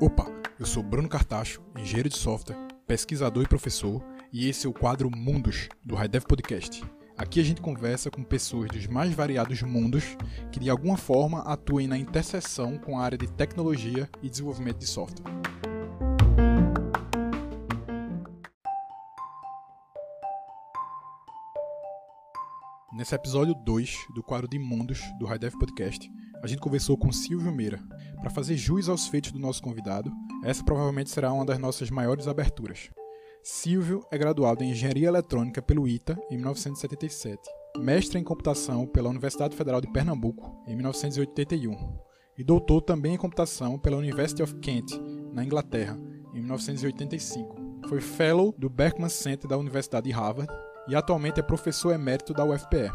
Opa, eu sou Bruno Cartacho, engenheiro de software, pesquisador e professor, e esse é o quadro Mundos do High Podcast. Aqui a gente conversa com pessoas dos mais variados mundos que de alguma forma atuem na interseção com a área de tecnologia e desenvolvimento de software. Nesse episódio 2 do quadro de Mundos do High Podcast, a gente conversou com Silvio Meira. Para fazer jus aos feitos do nosso convidado, essa provavelmente será uma das nossas maiores aberturas. Silvio é graduado em Engenharia Eletrônica pelo ITA em 1977, mestre em Computação pela Universidade Federal de Pernambuco em 1981 e doutor também em Computação pela University of Kent, na Inglaterra, em 1985. Foi Fellow do Berkman Center da Universidade de Harvard e atualmente é professor emérito da UFPE.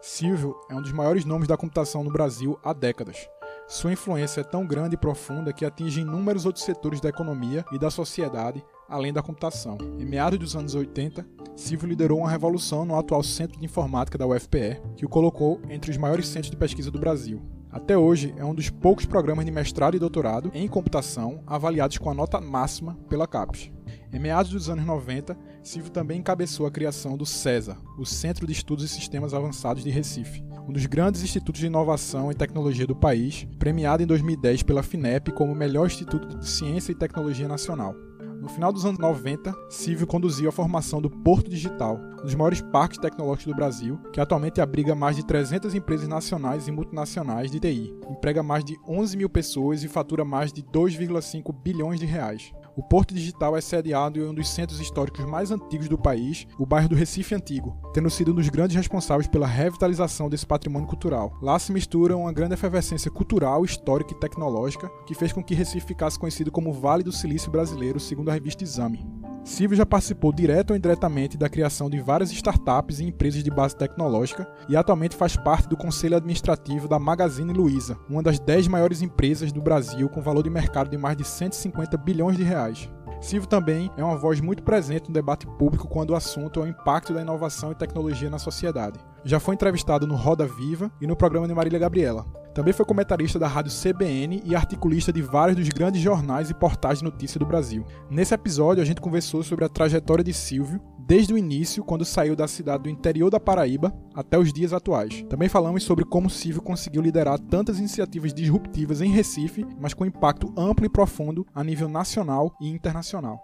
Silvio é um dos maiores nomes da computação no Brasil há décadas. Sua influência é tão grande e profunda que atinge inúmeros outros setores da economia e da sociedade, além da computação. Em meados dos anos 80, Silvio liderou uma revolução no atual Centro de Informática da UFPE, que o colocou entre os maiores centros de pesquisa do Brasil. Até hoje, é um dos poucos programas de mestrado e doutorado em computação avaliados com a nota máxima pela CAPES. Em meados dos anos 90, Silvio também encabeçou a criação do CESA, o Centro de Estudos e Sistemas Avançados de Recife, um dos grandes institutos de inovação e tecnologia do país, premiado em 2010 pela FINEP como o melhor instituto de ciência e tecnologia nacional. No final dos anos 90, Silvio conduziu a formação do Porto Digital, um dos maiores parques tecnológicos do Brasil, que atualmente abriga mais de 300 empresas nacionais e multinacionais de TI, emprega mais de 11 mil pessoas e fatura mais de 2,5 bilhões de reais. O Porto Digital é sediado em um dos centros históricos mais antigos do país, o bairro do Recife Antigo, tendo sido um dos grandes responsáveis pela revitalização desse patrimônio cultural. Lá se mistura uma grande efervescência cultural, histórica e tecnológica que fez com que Recife ficasse conhecido como Vale do Silício Brasileiro, segundo a revista Exame. Silvio já participou direto ou indiretamente da criação de várias startups e empresas de base tecnológica e atualmente faz parte do conselho administrativo da Magazine Luiza, uma das 10 maiores empresas do Brasil com valor de mercado de mais de 150 bilhões de reais. Silvio também é uma voz muito presente no debate público quando o assunto é o impacto da inovação e tecnologia na sociedade. Já foi entrevistado no Roda Viva e no programa de Marília Gabriela. Também foi comentarista da rádio CBN e articulista de vários dos grandes jornais e portais de notícia do Brasil. Nesse episódio, a gente conversou sobre a trajetória de Silvio, desde o início, quando saiu da cidade do interior da Paraíba, até os dias atuais. Também falamos sobre como Silvio conseguiu liderar tantas iniciativas disruptivas em Recife, mas com impacto amplo e profundo a nível nacional e internacional.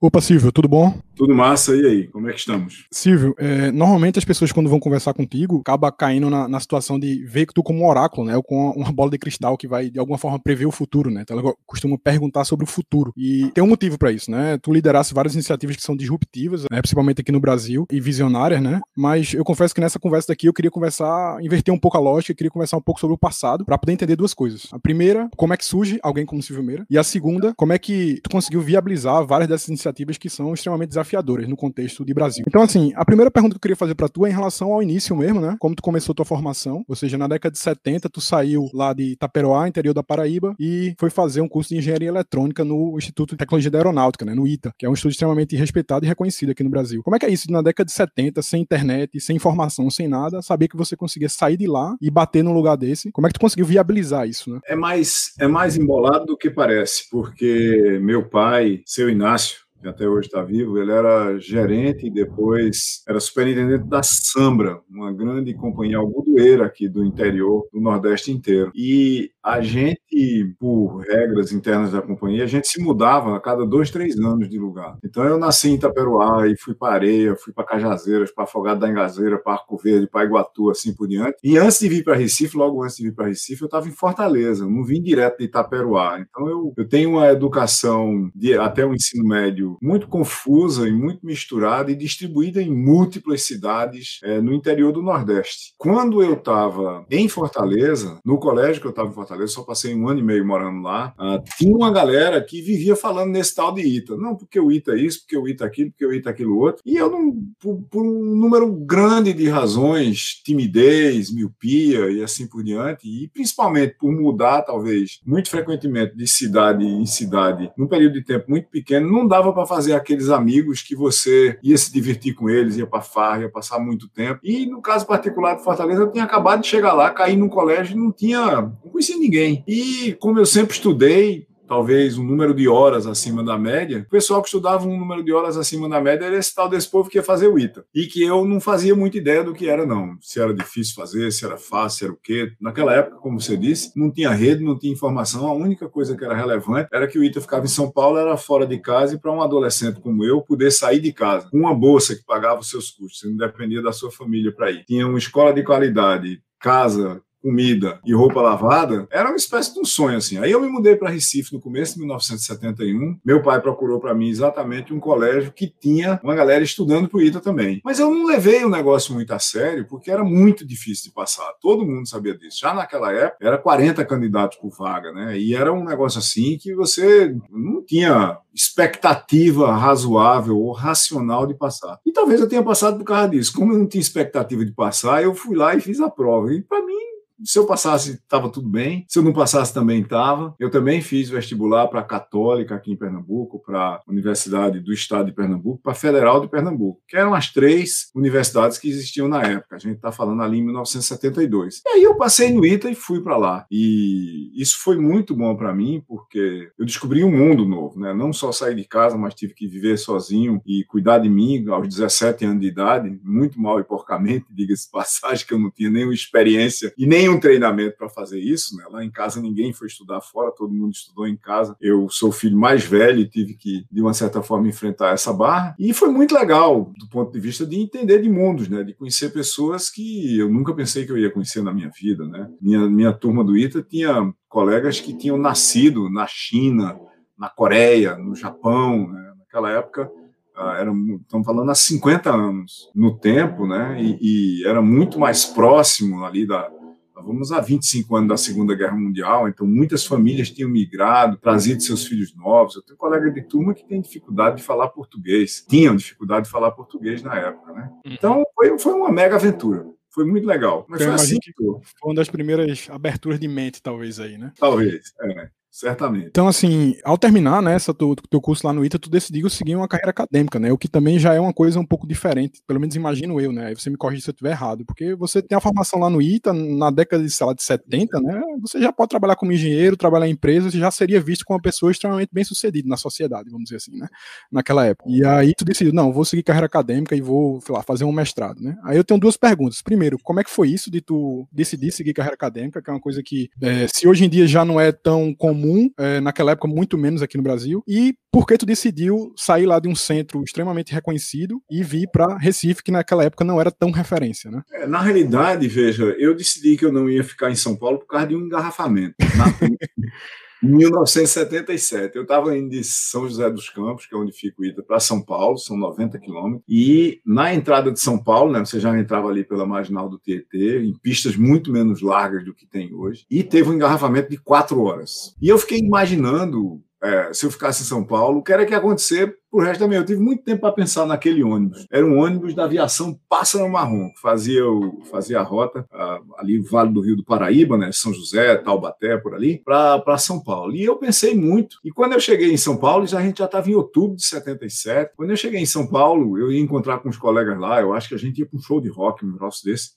Opa, Silvio, tudo bom? Tudo massa, e aí? Como é que estamos? Silvio, é, normalmente as pessoas quando vão conversar contigo, acaba caindo na, na, situação de ver tu como um oráculo, né? Ou com uma bola de cristal que vai, de alguma forma, prever o futuro, né? Então ela costuma perguntar sobre o futuro. E tem um motivo para isso, né? Tu liderasse várias iniciativas que são disruptivas, né? principalmente aqui no Brasil, e visionárias, né? Mas eu confesso que nessa conversa daqui eu queria conversar, inverter um pouco a lógica, queria conversar um pouco sobre o passado, para poder entender duas coisas. A primeira, como é que surge alguém como Silvio Meira? E a segunda, como é que tu conseguiu viabilizar várias dessas iniciativas que são extremamente desafiadoras no contexto de Brasil. Então, assim, a primeira pergunta que eu queria fazer para tu é em relação ao início mesmo, né? Como tu começou tua formação, ou seja, na década de 70 tu saiu lá de Itaperoá, interior da Paraíba, e foi fazer um curso de engenharia eletrônica no Instituto de Tecnologia da Aeronáutica, né, no ITA, que é um estudo extremamente respeitado e reconhecido aqui no Brasil. Como é que é isso na década de 70, sem internet, sem informação, sem nada, saber que você conseguia sair de lá e bater num lugar desse? Como é que tu conseguiu viabilizar isso, né? É mais é mais embolado do que parece, porque meu pai, seu Inácio, que até hoje está vivo, ele era gerente e depois era superintendente da Sambra, uma grande companhia algodoeira aqui do interior, do Nordeste inteiro. E a gente, por regras internas da companhia, a gente se mudava a cada dois, três anos de lugar. Então eu nasci em Itaperuá e fui para Areia, fui para Cajazeiras, para Afogado da Engazeira, para Arco Verde, para Iguatu, assim por diante. E antes de vir para Recife, logo antes de vir para Recife, eu estava em Fortaleza, não vim direto de Itaperuá. Então eu, eu tenho uma educação de, até o ensino médio muito confusa e muito misturada e distribuída em múltiplas cidades é, no interior do Nordeste. Quando eu estava em Fortaleza, no colégio que eu estava em Fortaleza, só passei um ano e meio morando lá. Uh, tinha uma galera que vivia falando nesse tal de ITA. Não, porque o ITA é isso, porque o ITA é aquilo, porque o ITA é aquilo outro. E eu, não, por, por um número grande de razões, timidez, miopia e assim por diante, e principalmente por mudar, talvez, muito frequentemente de cidade em cidade, num período de tempo muito pequeno, não dava para fazer aqueles amigos que você ia se divertir com eles, ia para farra, ia passar muito tempo. E no caso particular de Fortaleza, eu tinha acabado de chegar lá, caí num colégio e não tinha, não conhecia ninguém. E como eu sempre estudei, talvez um número de horas acima da média, o pessoal que estudava um número de horas acima da média era esse tal desse povo que ia fazer o ITA. E que eu não fazia muita ideia do que era, não. Se era difícil fazer, se era fácil, se era o quê. Naquela época, como você disse, não tinha rede, não tinha informação. A única coisa que era relevante era que o ITA ficava em São Paulo, era fora de casa, e para um adolescente como eu poder sair de casa com uma bolsa que pagava os seus custos, não dependia da sua família para ir. Tinha uma escola de qualidade, casa comida e roupa lavada, era uma espécie de um sonho assim. Aí eu me mudei para Recife no começo de 1971. Meu pai procurou para mim exatamente um colégio que tinha uma galera estudando para o ITA também. Mas eu não levei o negócio muito a sério porque era muito difícil de passar. Todo mundo sabia disso. Já naquela época era 40 candidatos por vaga, né? E era um negócio assim que você não tinha expectativa razoável ou racional de passar. E talvez eu tenha passado por causa disso. Como eu não tinha expectativa de passar, eu fui lá e fiz a prova. E para mim se eu passasse, estava tudo bem. Se eu não passasse, também estava. Eu também fiz vestibular para a Católica aqui em Pernambuco, para a Universidade do Estado de Pernambuco, para a Federal de Pernambuco, que eram as três universidades que existiam na época. A gente está falando ali em 1972. E aí eu passei no ITA e fui para lá. E isso foi muito bom para mim, porque eu descobri um mundo novo, né? Não só sair de casa, mas tive que viver sozinho e cuidar de mim aos 17 anos de idade, muito mal e porcamente, diga-se passagem, que eu não tinha nenhuma experiência e nem um treinamento para fazer isso. Né? Lá em casa ninguém foi estudar fora, todo mundo estudou em casa. Eu sou o filho mais velho e tive que, de uma certa forma, enfrentar essa barra. E foi muito legal do ponto de vista de entender de mundos, né? de conhecer pessoas que eu nunca pensei que eu ia conhecer na minha vida. Né? Minha, minha turma do ITA tinha colegas que tinham nascido na China, na Coreia, no Japão. Né? Naquela época, ah, era, estamos falando há 50 anos no tempo, né? E, e, era muito mais próximo ali da, vamos a 25 anos da Segunda Guerra Mundial, então muitas famílias tinham migrado, trazido seus filhos novos. Eu tenho um colega de turma que tem dificuldade de falar português, tinham dificuldade de falar português na época, né? Uhum. Então foi, foi uma mega aventura. Foi muito legal. Mas foi assim que foi uma das primeiras aberturas de mente, talvez, aí, né? Talvez, é. Certamente. Então, assim, ao terminar, né, essa teu, teu curso lá no ITA, tu decidiu seguir uma carreira acadêmica, né? O que também já é uma coisa um pouco diferente, pelo menos imagino eu, né? Aí você me corrige se eu estiver errado, porque você tem a formação lá no ITA, na década de, sei lá, de 70, né? Você já pode trabalhar como engenheiro, trabalhar em empresas, já seria visto como uma pessoa extremamente bem sucedida na sociedade, vamos dizer assim, né? Naquela época. E aí tu decidiu, não, vou seguir carreira acadêmica e vou, sei lá, fazer um mestrado, né? Aí eu tenho duas perguntas. Primeiro, como é que foi isso de tu decidir seguir carreira acadêmica, que é uma coisa que, é, se hoje em dia já não é tão comum, é, naquela época muito menos aqui no Brasil, e por que tu decidiu sair lá de um centro extremamente reconhecido e vir para Recife, que naquela época não era tão referência, né? É, na realidade, veja, eu decidi que eu não ia ficar em São Paulo por causa de um engarrafamento. Em 1977, eu estava indo de São José dos Campos, que é onde fica o Ita, para São Paulo, são 90 quilômetros, e na entrada de São Paulo, né, você já entrava ali pela marginal do Tietê, em pistas muito menos largas do que tem hoje, e teve um engarrafamento de quatro horas. E eu fiquei imaginando é, se eu ficasse em São Paulo, o que era que ia acontecer pro resto da minha. Eu tive muito tempo para pensar naquele ônibus. Era um ônibus da aviação Pássaro Marrom, que fazia, o, fazia a rota uh, ali Vale do Rio do Paraíba, né, São José, Taubaté, por ali, para São Paulo. E eu pensei muito. E quando eu cheguei em São Paulo, já, a gente já estava em outubro de 77. Quando eu cheguei em São Paulo, eu ia encontrar com os colegas lá, eu acho que a gente ia para um show de rock, um negócio desse.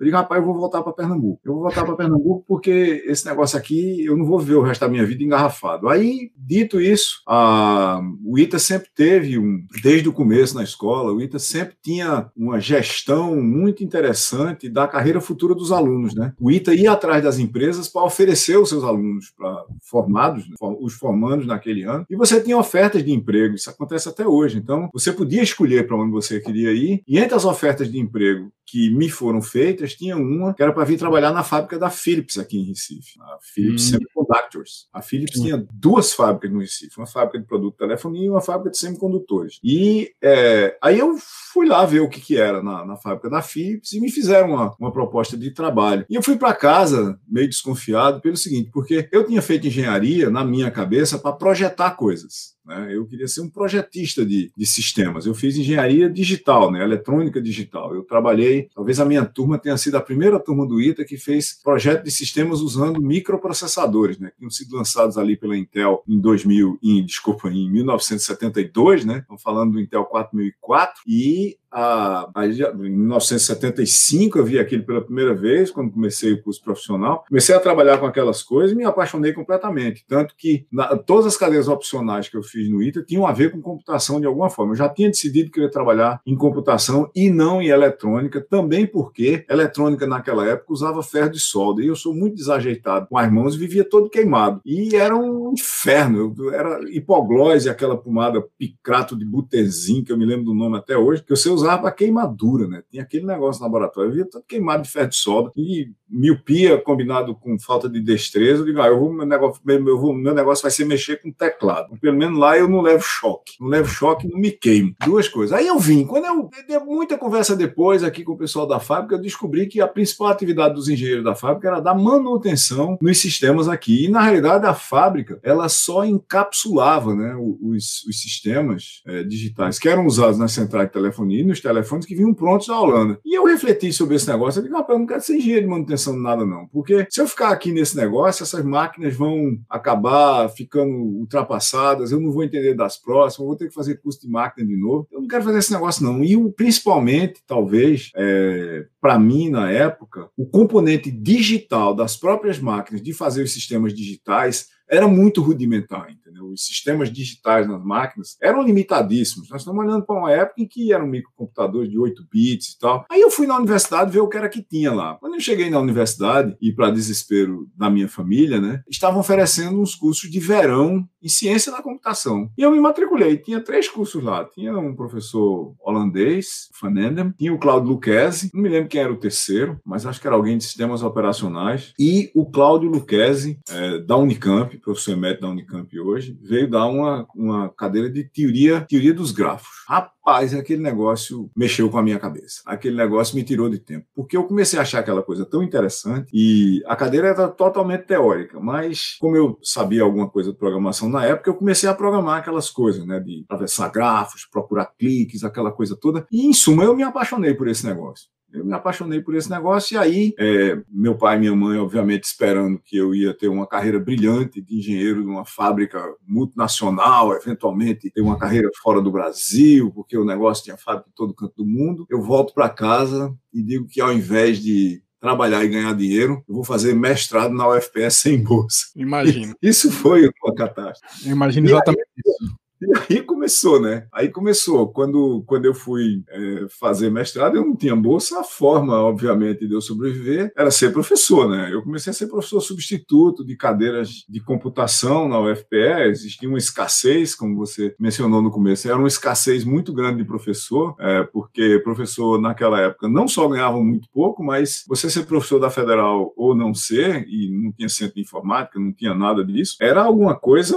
Eu digo, rapaz, eu vou voltar para Pernambuco. Eu vou voltar para Pernambuco porque esse negócio aqui eu não vou ver o resto da minha vida engarrafado. Aí, dito isso, a, o ITA sempre teve, um, desde o começo na escola, o ITA sempre tinha uma gestão muito interessante da carreira futura dos alunos. Né? O ITA ia atrás das empresas para oferecer os seus alunos para formados, né? os formandos naquele ano, e você tinha ofertas de emprego. Isso acontece até hoje. Então, você podia escolher para onde você queria ir, e entre as ofertas de emprego que me foram feitas, tinha uma que era para vir trabalhar na fábrica da Philips aqui em Recife, a Philips hum. Semiconductors. A Philips hum. tinha duas fábricas no Recife, uma fábrica de produto de telefonia e uma fábrica de semicondutores. E é, aí eu fui lá ver o que, que era na, na fábrica da Philips e me fizeram uma, uma proposta de trabalho. E eu fui para casa meio desconfiado pelo seguinte, porque eu tinha feito engenharia na minha cabeça para projetar coisas. Né? Eu queria ser um projetista de, de sistemas. Eu fiz engenharia digital, né? eletrônica digital. Eu trabalhei, talvez a minha turma tenha sido a primeira turma do ITA que fez projeto de sistemas usando microprocessadores, né? que tinham sido lançados ali pela Intel em 2000, em, desculpa, em 1972, né? Estamos falando do Intel 4004 e a, a, em 1975 eu vi aquilo pela primeira vez, quando comecei o curso profissional. Comecei a trabalhar com aquelas coisas e me apaixonei completamente. Tanto que na, todas as cadeiras opcionais que eu fiz no ITA tinham a ver com computação de alguma forma. Eu já tinha decidido que eu ia trabalhar em computação e não em eletrônica, também porque eletrônica naquela época usava ferro de solda. E eu sou muito desajeitado com as mãos e vivia todo queimado. E era um inferno. Eu, era hipoglose, aquela pomada picrato de butezim, que eu me lembro do nome até hoje, que eu sei usava para queimadura, né? Tinha aquele negócio no laboratório, eu via tanto queimado de ferro de solda e miopia combinado com falta de destreza. Eu digo, ah, eu vou, meu, negócio, eu vou, meu negócio vai ser mexer com teclado. Pelo menos lá eu não levo choque. Não levo choque não me queimo. Duas coisas. Aí eu vim. Quando eu dei muita conversa depois aqui com o pessoal da fábrica, eu descobri que a principal atividade dos engenheiros da fábrica era dar manutenção nos sistemas aqui. E na realidade a fábrica ela só encapsulava né, os, os sistemas é, digitais que eram usados na central de telefonia nos telefones que vinham prontos da Holanda. E eu refleti sobre esse negócio. Eu digo, rapaz, eu não quero ser engenheiro de manutenção de nada, não. Porque se eu ficar aqui nesse negócio, essas máquinas vão acabar ficando ultrapassadas, eu não vou entender das próximas, vou ter que fazer curso de máquina de novo. Eu não quero fazer esse negócio, não. E principalmente, talvez, é, para mim, na época, o componente digital das próprias máquinas de fazer os sistemas digitais era muito rudimentar, entendeu? Os sistemas digitais nas máquinas eram limitadíssimos. Nós estamos olhando para uma época em que eram microcomputadores de 8 bits e tal. Aí eu fui na universidade ver o que era que tinha lá. Quando eu cheguei na universidade, e para desespero da minha família, né, estavam oferecendo uns cursos de verão em ciência da computação. E eu me matriculei. Tinha três cursos lá. Tinha um professor holandês, Van Enden, tinha o Claudio Lucchesi, não me lembro quem era o terceiro, mas acho que era alguém de sistemas operacionais, e o Cláudio Lucchesi, é, da Unicamp, professor emérito da Unicamp hoje, veio dar uma, uma cadeira de teoria, teoria dos grafos. Rapaz, aquele negócio mexeu com a minha cabeça. Aquele negócio me tirou de tempo. Porque eu comecei a achar aquela coisa tão interessante e a cadeira era totalmente teórica, mas como eu sabia alguma coisa de programação na época, eu comecei a programar aquelas coisas, né? De atravessar grafos, procurar cliques, aquela coisa toda. E, em suma, eu me apaixonei por esse negócio eu me apaixonei por esse negócio e aí é, meu pai e minha mãe, obviamente, esperando que eu ia ter uma carreira brilhante de engenheiro de uma fábrica multinacional, eventualmente ter uma carreira fora do Brasil, porque o negócio tinha fábrica em todo canto do mundo. Eu volto para casa e digo que ao invés de trabalhar e ganhar dinheiro, eu vou fazer mestrado na UFPS sem bolsa. Imagino. Isso foi uma catástrofe. Imagino exatamente aí, isso. E aí começou, né? Aí começou. Quando, quando eu fui é, fazer mestrado, eu não tinha bolsa. A forma, obviamente, de eu sobreviver era ser professor, né? Eu comecei a ser professor substituto de cadeiras de computação na UFPE. Existia uma escassez, como você mencionou no começo. Era uma escassez muito grande de professor, é, porque professor naquela época não só ganhava muito pouco, mas você ser professor da federal ou não ser, e não tinha centro de informática, não tinha nada disso, era alguma coisa,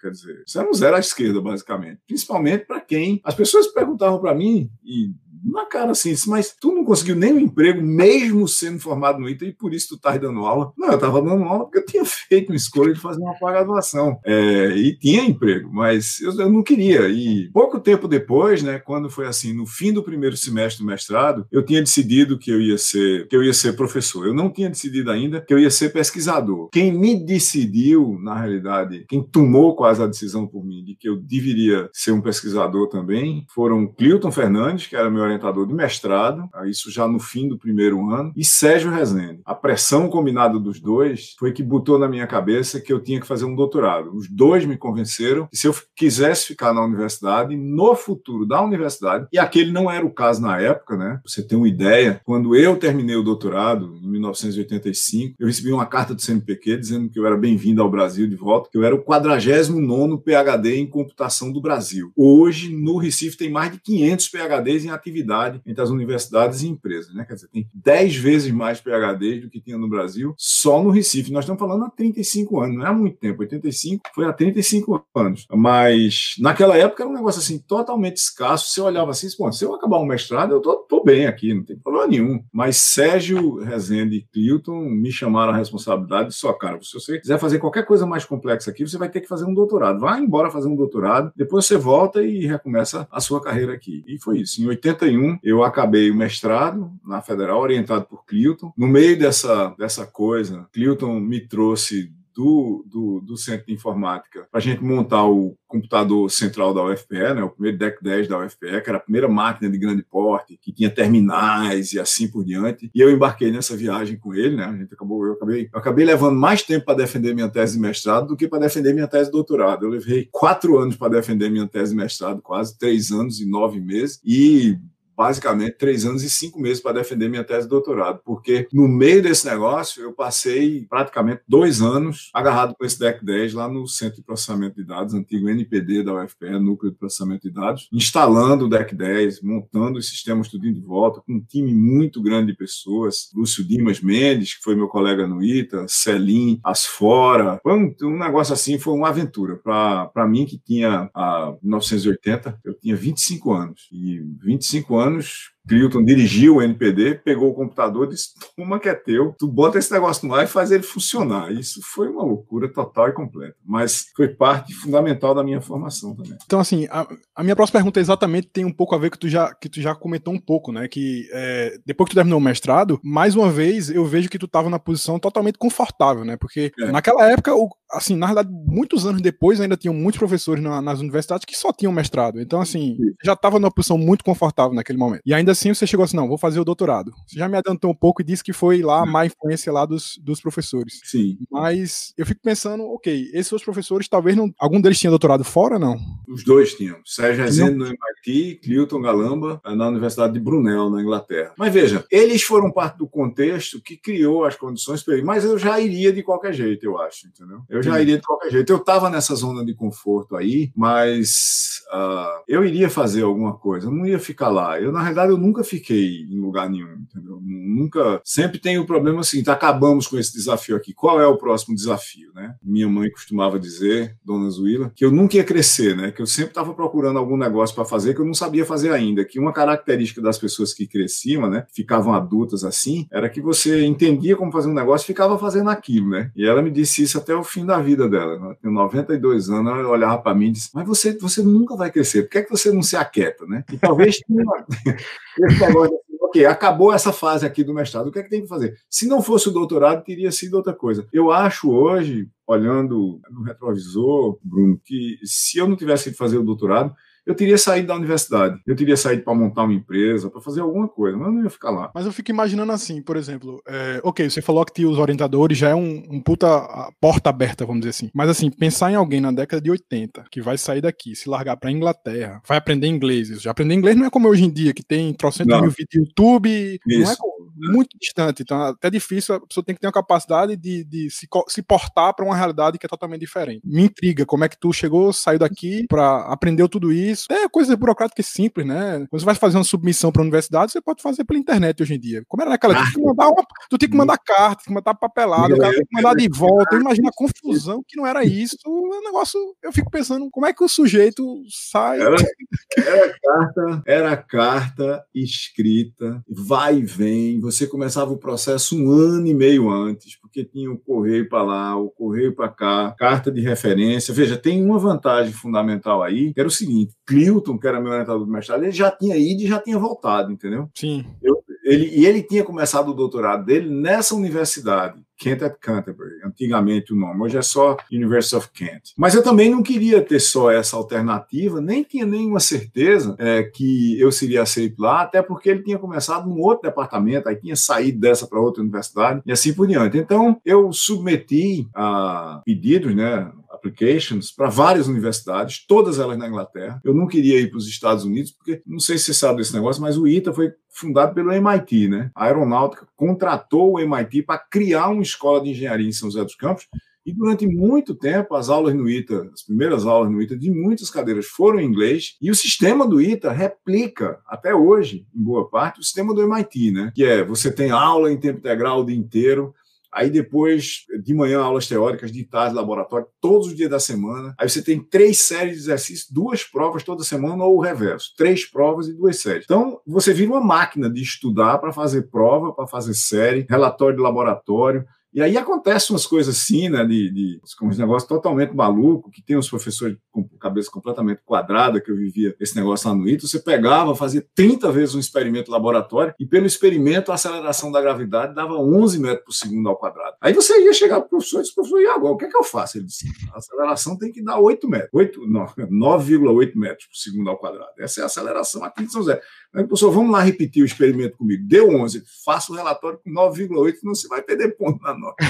quer dizer, você era um zero à esquerda basicamente. Principalmente para quem. As pessoas perguntavam para mim, e na cara assim, mas tu não conseguiu nenhum emprego, mesmo sendo formado no ITA, e por isso tu estás dando aula. Não, eu estava dando aula porque eu tinha feito uma escolha de fazer uma pós-graduação. É, e tinha emprego, mas eu, eu, não queria. E pouco tempo depois, né, quando foi assim, no fim do primeiro semestre do mestrado, eu tinha decidido que eu ia ser, que eu ia ser professor. Eu não tinha decidido ainda que eu ia ser pesquisador. Quem me decidiu, na realidade, quem tomou quase a decisão por mim de que eu deveria ser um pesquisador também, foram Clilton Fernandes, que era meu orientador de mestrado, isso já no fim do primeiro ano, e Sérgio Rezende. A pressão combinada dos dois foi que botou na minha cabeça que eu tinha que fazer um doutorado. Os dois me convenceram que se eu quisesse ficar na universidade, no futuro da universidade, e aquele não era o caso na época, né? Você tem uma ideia, quando eu terminei o doutorado, em 1985, eu recebi uma carta do CNPq dizendo que eu era bem-vindo ao Brasil de volta, que eu era o 49º PhD em computação do Brasil. Hoje, no Recife, tem mais de 500 PhDs em atividade competitividade entre as universidades e empresas. Né? Quer dizer, tem 10 vezes mais PHD do que tinha no Brasil, só no Recife. Nós estamos falando há 35 anos, não é há muito tempo. 85 foi há 35 anos. Mas naquela época era um negócio assim totalmente escasso. Você olhava assim, bom, se eu acabar um mestrado, eu tô, bem aqui, não tem problema nenhum. Mas Sérgio Rezende e Clinton me chamaram a responsabilidade só, cara, se você quiser fazer qualquer coisa mais complexa aqui, você vai ter que fazer um doutorado. Vai embora fazer um doutorado, depois você volta e recomeça a sua carreira aqui. E foi isso. Em 81, eu acabei o mestrado na Federal, orientado por Clinton. No meio dessa, dessa coisa, Clinton me trouxe do, do, do Centro de Informática para a gente montar o computador central da UFPE, né, o primeiro DEC 10 da UFPE, que era a primeira máquina de grande porte, que tinha terminais e assim por diante. E eu embarquei nessa viagem com ele, né? A gente acabou, eu acabei, eu acabei levando mais tempo para defender minha tese de mestrado do que para defender minha tese de doutorado. Eu levei quatro anos para defender minha tese de mestrado, quase três anos e nove meses, e basicamente três anos e cinco meses para defender minha tese de doutorado, porque no meio desse negócio eu passei praticamente dois anos agarrado com esse DEC 10 lá no Centro de Processamento de Dados, antigo NPD da UFPE, Núcleo de Processamento de Dados, instalando o DEC 10, montando os sistemas tudinho de volta, com um time muito grande de pessoas, Lúcio Dimas Mendes, que foi meu colega no ITA, Celim, Asfora, foi um, um negócio assim, foi uma aventura. Para mim, que tinha a 1980, eu tinha 25 anos, e 25 anos anos Clinton dirigiu o NPD, pegou o computador e disse: Toma que é teu, tu bota esse negócio no ar e faz ele funcionar. Isso foi uma loucura total e completa, mas foi parte fundamental da minha formação também. Então, assim, a, a minha próxima pergunta exatamente tem um pouco a ver com que tu já, que tu já comentou um pouco, né? Que é, depois que tu terminou o mestrado, mais uma vez eu vejo que tu estava na posição totalmente confortável, né? Porque é. naquela época, o, assim, na verdade, muitos anos depois ainda tinham muitos professores na, nas universidades que só tinham mestrado. Então, assim, já estava numa posição muito confortável naquele momento. E ainda assim você chegou assim, não, vou fazer o doutorado. Você já me adiantou um pouco e disse que foi lá a má influência lá dos, dos professores. Sim. Mas eu fico pensando, ok, esses seus professores talvez não. Algum deles tinha doutorado fora, não? Os dois tinham. Sérgio Rezende no MIT, Clinton Galamba na Universidade de Brunel, na Inglaterra. Mas veja, eles foram parte do contexto que criou as condições para ele. Mas eu já iria de qualquer jeito, eu acho, entendeu? Eu já Sim. iria de qualquer jeito. Eu estava nessa zona de conforto aí, mas uh, eu iria fazer alguma coisa. Eu não ia ficar lá. Eu, na realidade, eu nunca fiquei em lugar nenhum, entendeu? Nunca. Sempre tem o problema assim, tá, acabamos com esse desafio aqui. Qual é o próximo desafio, né? Minha mãe costumava dizer, Dona Zuila, que eu nunca ia crescer, né? Que eu sempre estava procurando algum negócio para fazer que eu não sabia fazer ainda. Que uma característica das pessoas que cresciam, né? Ficavam adultas assim, era que você entendia como fazer um negócio, e ficava fazendo aquilo, né? E ela me disse isso até o fim da vida dela. Ela tem 92 anos, ela olhava para mim e disse: Mas você, você nunca vai crescer. Por que, é que você não se aquieta, né? E talvez tenha esse negócio assim, ok, acabou essa fase aqui do mestrado, o que é que tem que fazer? Se não fosse o doutorado, teria sido outra coisa. Eu acho hoje, olhando no retrovisor, Bruno, que se eu não tivesse ido fazer o doutorado, eu teria saído da universidade, eu teria saído para montar uma empresa, para fazer alguma coisa, mas eu não ia ficar lá. Mas eu fico imaginando assim, por exemplo, é, ok, você falou que os orientadores já é um, um puta porta aberta, vamos dizer assim. Mas assim, pensar em alguém na década de 80 que vai sair daqui, se largar para Inglaterra, vai aprender inglês. Já aprender inglês não é como hoje em dia, que tem trocentos mil vídeos no YouTube, Isso. não é muito distante. Então, é até difícil, a pessoa tem que ter uma capacidade de, de se, se portar para uma realidade que é totalmente diferente. Me intriga como é que tu chegou, saiu daqui para aprender tudo isso. É coisa burocrática simples, né? Quando você vai fazer uma submissão para a universidade, você pode fazer pela internet hoje em dia. Como era naquela, ah, tu mandar, uma, tu tem que mandar carta, tem que mandar papelada, o cara tem que mandar de volta. Imagina a confusão que não era isso. O negócio, eu fico pensando, como é que o sujeito sai? Era, era carta, era carta escrita, vai e vem você começava o processo um ano e meio antes, porque tinha o correio para lá, o correio para cá, carta de referência. Veja, tem uma vantagem fundamental aí, que era o seguinte: Clinton, que era meu orientador do mestrado, ele já tinha ido e já tinha voltado, entendeu? Sim. Eu, ele, e ele tinha começado o doutorado dele nessa universidade. Kent at Canterbury, antigamente o nome, hoje é só University of Kent. Mas eu também não queria ter só essa alternativa, nem tinha nenhuma certeza é, que eu seria aceito lá, até porque ele tinha começado num outro departamento, aí tinha saído dessa para outra universidade e assim por diante. Então eu submeti a pedidos, né, applications para várias universidades, todas elas na Inglaterra. Eu não queria ir para os Estados Unidos, porque não sei se você sabe desse negócio, mas o ITA foi fundado pelo MIT, né? A aeronáutica contratou o MIT para criar uma escola de engenharia em São José dos Campos E durante muito tempo, as aulas no ITA, as primeiras aulas no ITA de muitas cadeiras foram em inglês, e o sistema do ITA replica, até hoje, em boa parte, o sistema do MIT, né? Que é, você tem aula em tempo integral o dia inteiro, Aí depois, de manhã, aulas teóricas, de tarde, laboratório, todos os dias da semana. Aí você tem três séries de exercícios, duas provas toda semana ou o reverso. Três provas e duas séries. Então, você vira uma máquina de estudar para fazer prova, para fazer série, relatório de laboratório. E aí acontecem umas coisas assim, né, de, de uns negócios totalmente maluco, que tem uns professores com cabeça completamente quadrada, que eu vivia esse negócio lá no ITA, você pegava, fazia 30 vezes um experimento laboratório, e pelo experimento a aceleração da gravidade dava 11 metros por segundo ao quadrado. Aí você ia chegar para o professor e disse, professor, e agora, o que é que eu faço? Ele disse, a aceleração tem que dar 8 metros, 9,8 metros por segundo ao quadrado. Essa é a aceleração aqui de São José. Aí, professor, vamos lá repetir o experimento comigo. Deu 11, faça o relatório com 9,8, senão você vai perder ponto na nota.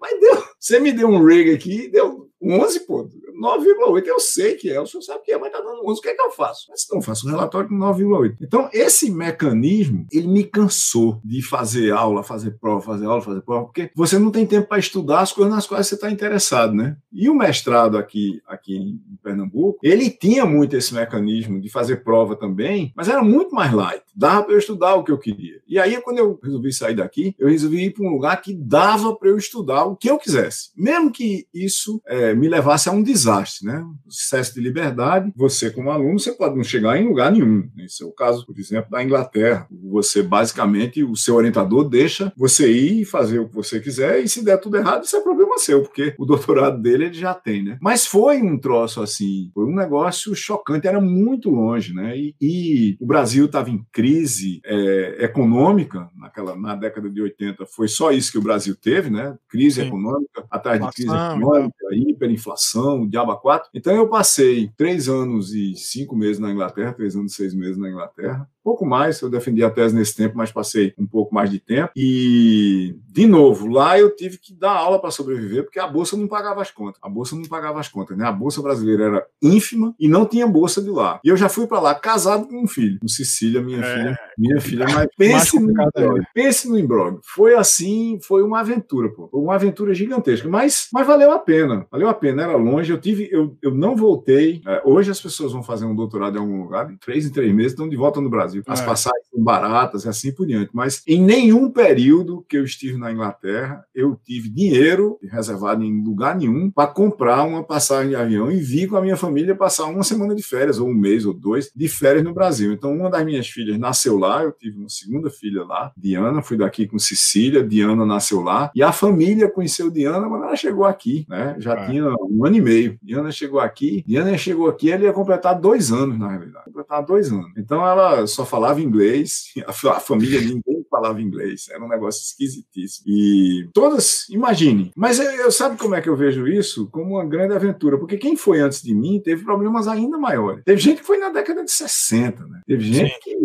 Mas deu, você me deu um rig aqui, deu 11, pô, 9,8 eu sei que é, o senhor sabe que é, mas está dando 11, o que é que eu faço? Mas não, faço um relatório com 9,8. Então, esse mecanismo, ele me cansou de fazer aula, fazer prova, fazer aula, fazer prova, porque você não tem tempo para estudar as coisas nas quais você está interessado, né? E o mestrado aqui, aqui em Pernambuco, ele tinha muito esse mecanismo de fazer prova também, mas era muito mais light. Dava para eu estudar o que eu queria. E aí, quando eu resolvi sair daqui, eu resolvi ir para um lugar que dava para eu estudar o que eu quisesse. Mesmo que isso é, me levasse a um desastre, né? O excesso de liberdade, você como aluno, você pode não chegar em lugar nenhum. Esse é o caso, por exemplo, da Inglaterra. Você, basicamente, o seu orientador deixa você ir e fazer o que você quiser, e se der tudo errado, isso é problema seu, porque o doutorado dele ele já tem, né? Mas foi um troço assim, foi um negócio chocante, era muito longe, né? E, e o Brasil estava em crise é, econômica naquela na década de 80, foi só isso que o Brasil teve, né? Crise Sim. econômica, atrás de crise econômica, hiperinflação, diaba 4. Então eu passei três anos e cinco meses na Inglaterra, três anos e seis meses na Inglaterra, pouco mais, eu defendi a tese nesse tempo, mas passei um pouco mais de tempo. E, de novo, lá eu tive que dar aula para sobreviver, porque a bolsa não pagava as contas. A bolsa não pagava as contas, né? A bolsa brasileira era ínfima e não tinha bolsa de lá. E eu já fui para lá casado com um filho, com Cecília, minha é, filha. Minha filha, mas pense no imbróglio. Pense no imbróglio. Foi assim, foi uma aventura, pô. Uma aventura gigantesca, mas, mas valeu a pena. Valeu a pena, era longe. Eu tive, eu, eu não voltei. É, hoje as pessoas vão fazer um doutorado em algum lugar, em três em três meses, estão de volta no Brasil. As é. passagens são baratas e assim por diante. Mas em nenhum período que eu estive na Inglaterra, eu tive dinheiro reservado em lugar nenhum para comprar uma passagem de avião e vir com a minha família passar uma semana de férias, ou um mês ou dois, de férias no Brasil. Então, uma das minhas filhas nasceu lá, eu tive uma segunda filha lá, Diana, fui daqui com Cecília, Diana nasceu lá, e a família conheceu Diana quando ela chegou aqui, né? Já é. tinha um ano e meio. Diana chegou aqui, Diana chegou aqui, ela ia completar dois anos, na realidade. Completar dois anos. Então, ela só falava inglês, a, família ninguém falava inglês, era um negócio esquisitíssimo. E todas, imagine. Mas eu, eu, sabe como é que eu vejo isso? Como uma grande aventura, porque quem foi antes de mim teve problemas ainda maiores. Teve gente que foi na década de 60, né? Teve gente Sim. que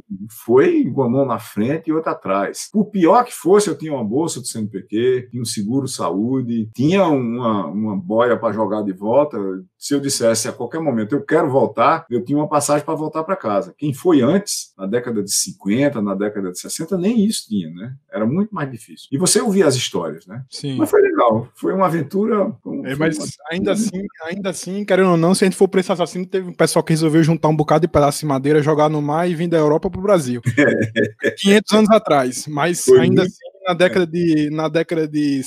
foi com a mão na frente e outra atrás. Por pior que fosse, eu tinha uma bolsa do CNPq, tinha um seguro saúde, tinha uma, uma boia para jogar de volta. Se eu dissesse a qualquer momento eu quero voltar, eu tinha uma passagem para voltar para casa. Quem foi antes, na década de 50, na década de 60, nem isso tinha, né? Era muito mais difícil. E você ouvia as histórias, né? Sim. Mas foi legal, foi uma aventura. é, mas uma... ainda assim, ainda assim, querendo ou não, se a gente for preço assassino, teve um pessoal que resolveu juntar um bocado de pedaço de madeira, jogar no mar e vir da Europa para o Brasil. 500 anos atrás, mas foi ainda muito... assim, na década de, na década de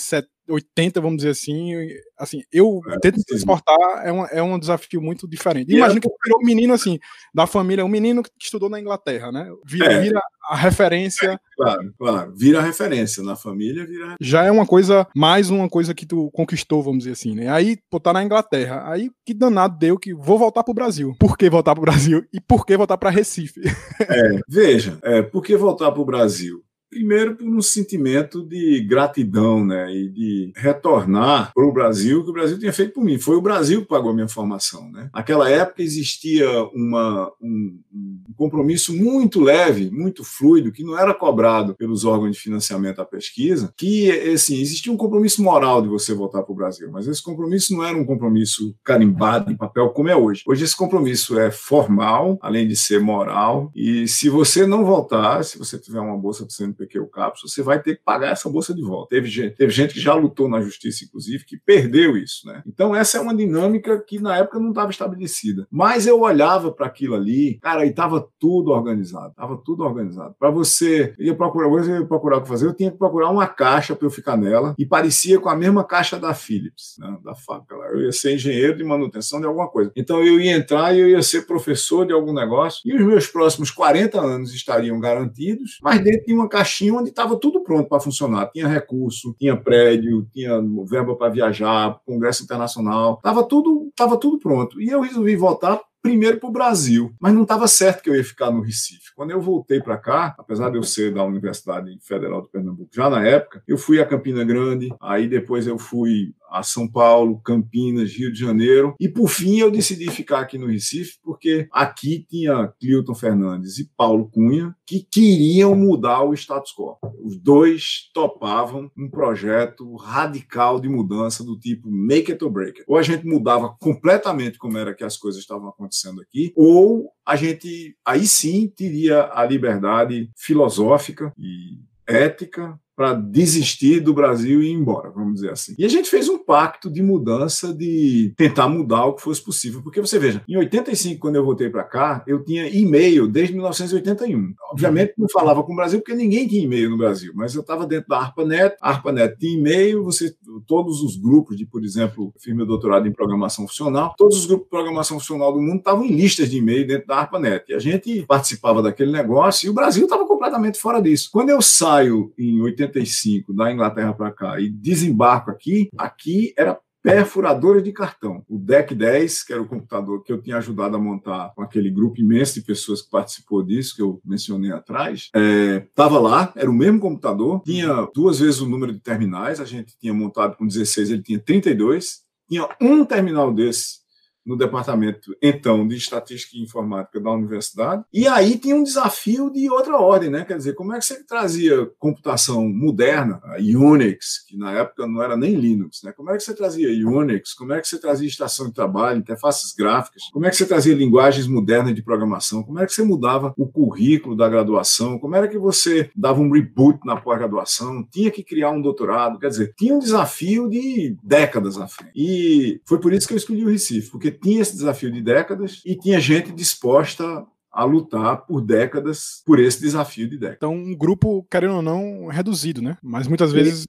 80, vamos dizer assim, assim, eu é, tento me exportar é um, é um desafio muito diferente. E Imagina é... que virou um menino assim, da família, um menino que estudou na Inglaterra, né? Vira, é. vira a referência. É, claro, claro. Vira a referência na família, vira. Já é uma coisa, mais uma coisa que tu conquistou, vamos dizer assim, né? Aí, pô, tá na Inglaterra. Aí, que danado deu que vou voltar pro Brasil. Por que voltar pro Brasil? E por que voltar para Recife? É, veja, é, por que voltar pro Brasil? Primeiro, por um sentimento de gratidão, né? E de retornar para o Brasil, que o Brasil tinha feito por mim. Foi o Brasil que pagou a minha formação, né? Naquela época existia uma, um, um compromisso muito leve, muito fluido, que não era cobrado pelos órgãos de financiamento à pesquisa, que, assim, existia um compromisso moral de você voltar para o Brasil, mas esse compromisso não era um compromisso carimbado em papel como é hoje. Hoje esse compromisso é formal, além de ser moral, e se você não voltar, se você tiver uma bolsa do CNPq, PQ Cápsula, você vai ter que pagar essa bolsa de volta. Teve gente, teve gente que já lutou na justiça, inclusive, que perdeu isso. Né? Então, essa é uma dinâmica que na época não estava estabelecida. Mas eu olhava para aquilo ali, cara, e estava tudo organizado. Estava tudo organizado. Para você ia procurar, você ia procurar o que fazer, eu tinha que procurar uma caixa para eu ficar nela, e parecia com a mesma caixa da Philips, né? da fábrica. Eu ia ser engenheiro de manutenção de alguma coisa. Então, eu ia entrar e eu ia ser professor de algum negócio, e os meus próximos 40 anos estariam garantidos, mas dentro de uma caixinha onde estava tudo pronto para funcionar. Tinha recurso, tinha prédio, tinha verba para viajar, congresso internacional, estava tudo, tava tudo pronto. E eu resolvi voltar primeiro para o Brasil, mas não estava certo que eu ia ficar no Recife. Quando eu voltei para cá, apesar de eu ser da Universidade Federal de Pernambuco, já na época, eu fui a Campina Grande, aí depois eu fui a São Paulo, Campinas, Rio de Janeiro. E por fim eu decidi ficar aqui no Recife, porque aqui tinha Clinton Fernandes e Paulo Cunha que queriam mudar o status quo. Os dois topavam um projeto radical de mudança do tipo make it or break it. Ou a gente mudava completamente como era que as coisas estavam acontecendo aqui, ou a gente aí sim teria a liberdade filosófica e ética para desistir do Brasil e ir embora, vamos dizer assim. E a gente fez um pacto de mudança, de tentar mudar o que fosse possível. Porque você veja, em 85, quando eu voltei para cá, eu tinha e-mail desde 1981. Obviamente não falava com o Brasil, porque ninguém tinha e-mail no Brasil, mas eu estava dentro da ARPANET, a ARPANET tinha e-mail, você, todos os grupos de, por exemplo, fiz meu doutorado em programação funcional, todos os grupos de programação funcional do mundo estavam em listas de e-mail dentro da ARPANET. E a gente participava daquele negócio e o Brasil estava completamente fora disso. Quando eu saio em 85, 85 da Inglaterra para cá e desembarco aqui, aqui era perfuradora de cartão. O DEC 10, que era o computador que eu tinha ajudado a montar com aquele grupo imenso de pessoas que participou disso, que eu mencionei atrás, estava é, lá, era o mesmo computador, tinha duas vezes o número de terminais, a gente tinha montado com 16, ele tinha 32, tinha um terminal desse no departamento, então, de Estatística e Informática da universidade. E aí tinha um desafio de outra ordem, né? Quer dizer, como é que você trazia computação moderna, a Unix, que na época não era nem Linux, né? Como é que você trazia Unix? Como é que você trazia estação de trabalho, interfaces gráficas? Como é que você trazia linguagens modernas de programação? Como é que você mudava o currículo da graduação? Como era que você dava um reboot na pós-graduação? Tinha que criar um doutorado? Quer dizer, tinha um desafio de décadas à frente. E foi por isso que eu escolhi o Recife, porque tinha esse desafio de décadas e tinha gente disposta a lutar por décadas por esse desafio de décadas. Então, um grupo, querendo ou não, reduzido, né? Mas muitas vezes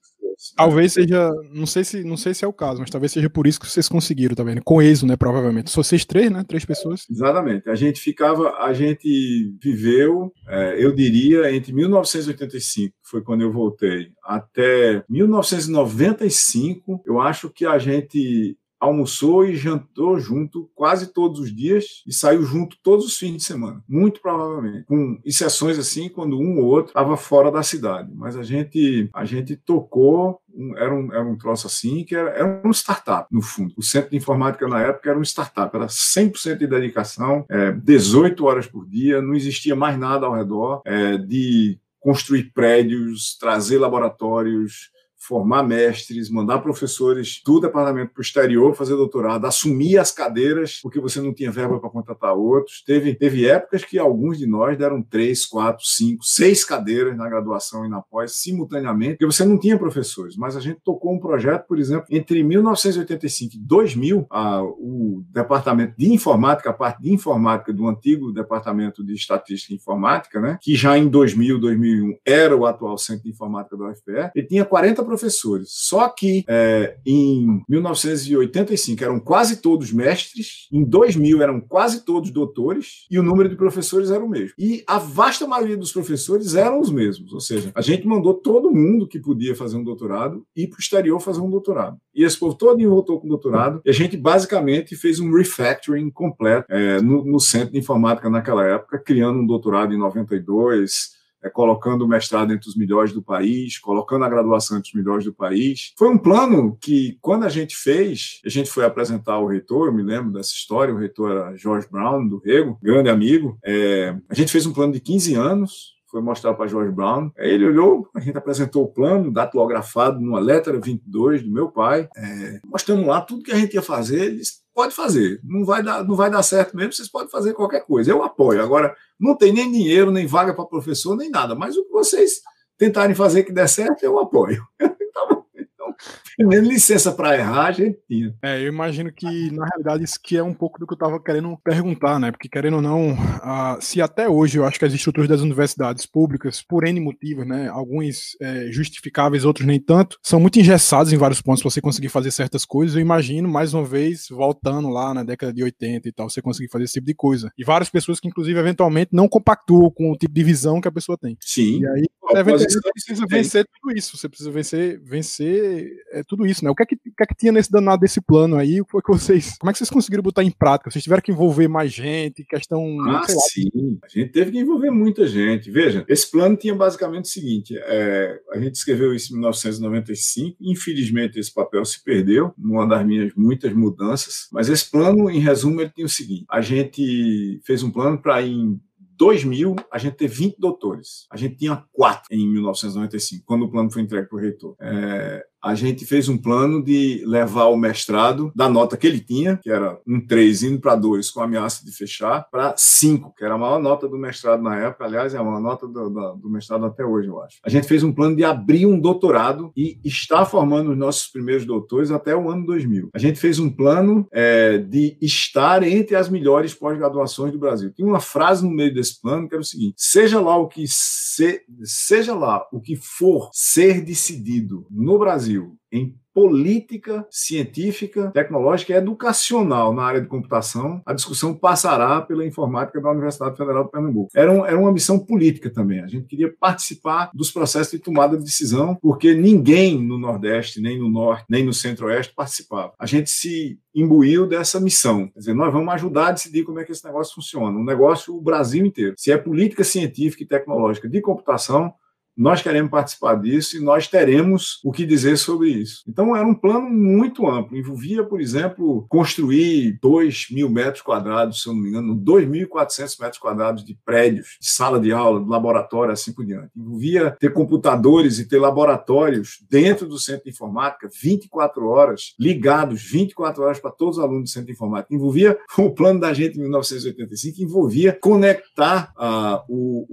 Talvez seja, não sei se não sei se é o caso, mas talvez seja por isso que vocês conseguiram, tá vendo? Com êxito, né, provavelmente. Só vocês três, né? Três pessoas. Exatamente. A gente ficava, a gente viveu, é, eu diria, entre 1985, que foi quando eu voltei, até 1995, eu acho que a gente almoçou e jantou junto quase todos os dias e saiu junto todos os fins de semana, muito provavelmente, com exceções assim quando um ou outro estava fora da cidade. Mas a gente a gente tocou um, era, um, era um troço assim que era, era um startup, no fundo. O Centro de Informática na época era um startup, era 100% de dedicação, é, 18 horas por dia, não existia mais nada ao redor é, de construir prédios, trazer laboratórios, formar mestres, mandar professores do departamento para o exterior fazer doutorado, assumir as cadeiras porque você não tinha verba para contratar outros. Teve, teve épocas que alguns de nós deram três, quatro, cinco, seis cadeiras na graduação e na pós simultaneamente, porque você não tinha professores. Mas a gente tocou um projeto, por exemplo, entre 1985 e 2000, a, o departamento de informática, a parte de informática do antigo departamento de estatística e informática, né, que já em 2000, 2001 era o atual centro de informática da UFPE, ele tinha 40 professores professores. Só que é, em 1985 eram quase todos mestres, em 2000 eram quase todos doutores e o número de professores era o mesmo. E a vasta maioria dos professores eram os mesmos, ou seja, a gente mandou todo mundo que podia fazer um doutorado ir para o exterior fazer um doutorado. E esse povo todo voltou com doutorado e a gente basicamente fez um refactoring completo é, no, no Centro de Informática naquela época, criando um doutorado em 92, é, colocando o mestrado entre os melhores do país, colocando a graduação entre os melhores do país. Foi um plano que, quando a gente fez, a gente foi apresentar ao reitor, eu me lembro dessa história, o reitor era George Brown, do Rego, grande amigo. É, a gente fez um plano de 15 anos, foi mostrar para George Brown. Aí ele olhou, a gente apresentou o plano, datilografado numa letra 22 do meu pai, é, mostrando lá tudo que a gente ia fazer. Ele disse, pode fazer, não vai, dar, não vai dar certo mesmo, vocês podem fazer qualquer coisa. Eu apoio. Agora, não tem nem dinheiro, nem vaga para professor, nem nada, mas o que vocês tentarem fazer que der certo, eu apoio. Tendo licença para errar, a gente tinha. É, eu imagino que, na realidade, isso que é um pouco do que eu estava querendo perguntar, né? Porque, querendo ou não, se até hoje eu acho que as estruturas das universidades públicas, por N motivos, né? Alguns é, justificáveis, outros nem tanto, são muito engessados em vários pontos para você conseguir fazer certas coisas. Eu imagino, mais uma vez, voltando lá na década de 80 e tal, você conseguir fazer esse tipo de coisa. E várias pessoas que, inclusive, eventualmente não compactuam com o tipo de visão que a pessoa tem. Sim. E aí, você precisa vencer tudo isso. Você precisa vencer, vencer é, tudo isso, né? O que é que, o que, é que tinha nesse danado desse plano aí? O que vocês, como é que vocês conseguiram botar em prática? Vocês tiveram que envolver mais gente, questão. Ah, sim. A gente teve que envolver muita gente. Veja, esse plano tinha basicamente o seguinte: é, a gente escreveu isso em 1995. Infelizmente, esse papel se perdeu numa das minhas muitas mudanças. Mas esse plano, em resumo, ele tinha o seguinte: a gente fez um plano para em 2000, a gente teve 20 doutores. A gente tinha quatro em 1995, quando o plano foi entregue para o reitor. É, a gente fez um plano de levar o mestrado da nota que ele tinha, que era um 3 indo para 2 com ameaça de fechar, para 5, que era a maior nota do mestrado na época, aliás, é a maior nota do, do, do, mestrado até hoje, eu acho. A gente fez um plano de abrir um doutorado e está formando os nossos primeiros doutores até o ano 2000. A gente fez um plano é, de estar entre as melhores pós-graduações do Brasil. Tinha uma frase no meio desse plano que era o seguinte: seja lá o que se, seja lá o que for ser decidido no Brasil Brasil em política científica, tecnológica e educacional na área de computação, a discussão passará pela informática da Universidade Federal de Pernambuco. Era, um, era uma missão política também. A gente queria participar dos processos de tomada de decisão, porque ninguém no Nordeste, nem no Norte, nem no Centro-Oeste participava. A gente se imbuiu dessa missão. Quer dizer, nós vamos ajudar a decidir como é que esse negócio funciona. Um negócio o Brasil inteiro. Se é política científica e tecnológica de computação, nós queremos participar disso e nós teremos o que dizer sobre isso. Então, era um plano muito amplo, envolvia, por exemplo, construir 2 mil metros quadrados, se eu não me engano, 2.400 metros quadrados de prédios, de sala de aula, de laboratório, assim por diante. Envolvia ter computadores e ter laboratórios dentro do centro de informática, 24 horas, ligados 24 horas para todos os alunos do centro de informática. Envolvia o plano da gente em 1985, envolvia conectar uh, o,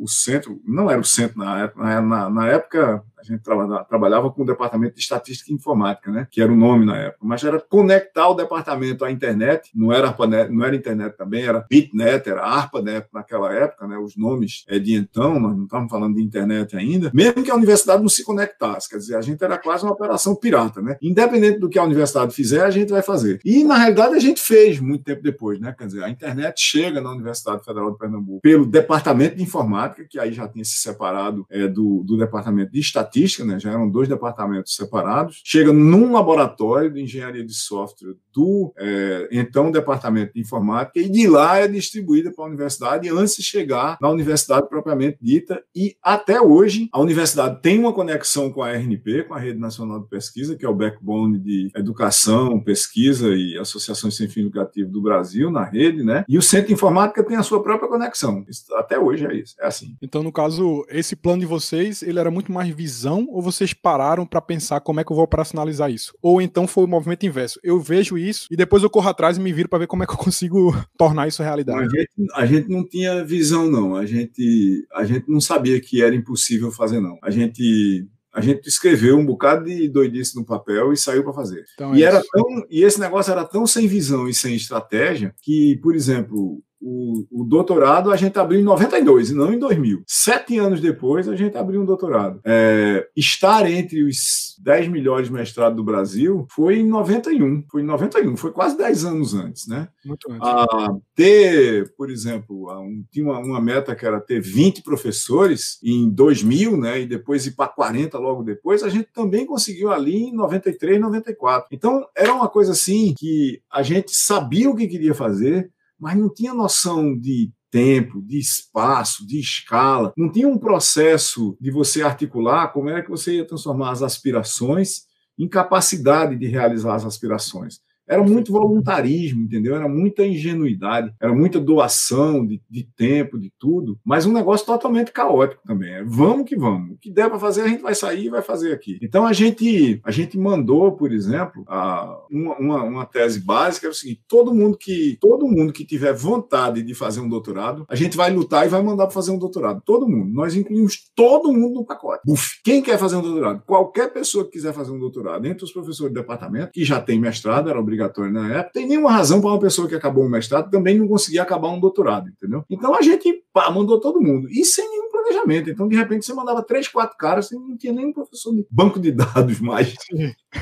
o, o centro, não era o centro na época, na, na época, a gente trabalhava, trabalhava com o departamento de estatística e informática, né? Que era o nome na época. Mas era conectar o departamento à internet. Não era ARPANET, não era internet também, era BitNet, era ARPANET naquela época, né? Os nomes é de então, nós não estávamos falando de internet ainda. Mesmo que a universidade não se conectasse, quer dizer, a gente era quase uma operação pirata, né? Independente do que a universidade fizer, a gente vai fazer. E na realidade a gente fez muito tempo depois, né? Quer dizer, a internet chega na Universidade Federal de Pernambuco pelo departamento de informática, que aí já tinha se separado é, do, do departamento de estatística estatística, né, já eram dois departamentos separados, chega num laboratório de engenharia de software do é, então departamento de informática e de lá é distribuída para a universidade antes de chegar na universidade propriamente dita e até hoje a universidade tem uma conexão com a RNP, com a Rede Nacional de Pesquisa, que é o backbone de educação, pesquisa e associações sem fim lucrativo do Brasil na rede, né? E o Centro de Informática tem a sua própria conexão. Até hoje é isso, é assim. Então, no caso, esse plano de vocês, ele era muito mais visão ou vocês pararam para pensar como é que eu vou operacionalizar isso? Ou então foi o movimento inverso? Eu vejo isso e depois eu corro atrás e me viro para ver como é que eu consigo tornar isso realidade. A gente, a gente não tinha visão, não. A gente, a gente não sabia que era impossível fazer, não. A gente a gente escreveu um bocado de doidice no papel e saiu para fazer. Então, e, é era tão, e esse negócio era tão sem visão e sem estratégia que, por exemplo, o, o, doutorado a gente abriu em 92 e não em 2000. Sete anos depois a gente abriu um doutorado. É, estar entre os 10 melhores mestrados do Brasil foi em 91. Foi em 91, foi quase 10 anos antes, né? Muito antes. A ter, por exemplo, um, tinha uma, uma, meta que era ter 20 professores em 2000, né? E depois ir para 40 logo depois, a gente também conseguiu ali em 93, 94. Então era uma coisa assim que a gente sabia o que queria fazer mas não tinha noção de tempo, de espaço, de escala, não tinha um processo de você articular como era que você ia transformar as aspirações em capacidade de realizar as aspirações. Era muito voluntarismo, entendeu? Era muita ingenuidade, era muita doação de, de tempo, de tudo, mas um negócio totalmente caótico também. É, vamos que vamos. O que der para fazer, a gente vai sair e vai fazer aqui. Então a gente, a gente mandou, por exemplo, a, uma, uma, uma tese básica é o seguinte: todo mundo que todo mundo que tiver vontade de fazer um doutorado, a gente vai lutar e vai mandar para fazer um doutorado. Todo mundo. Nós incluímos todo mundo no pacote. Uf, quem quer fazer um doutorado? Qualquer pessoa que quiser fazer um doutorado, entre os professores do departamento, que já tem mestrado, era obrigatório na época, tem nenhuma razão para uma pessoa que acabou um mestrado também não conseguir acabar um doutorado, entendeu? Então a gente pá, mandou todo mundo. E sem nenhum planejamento. Então, de repente, você mandava três, quatro caras, você não tinha nenhum professor de banco de dados mais.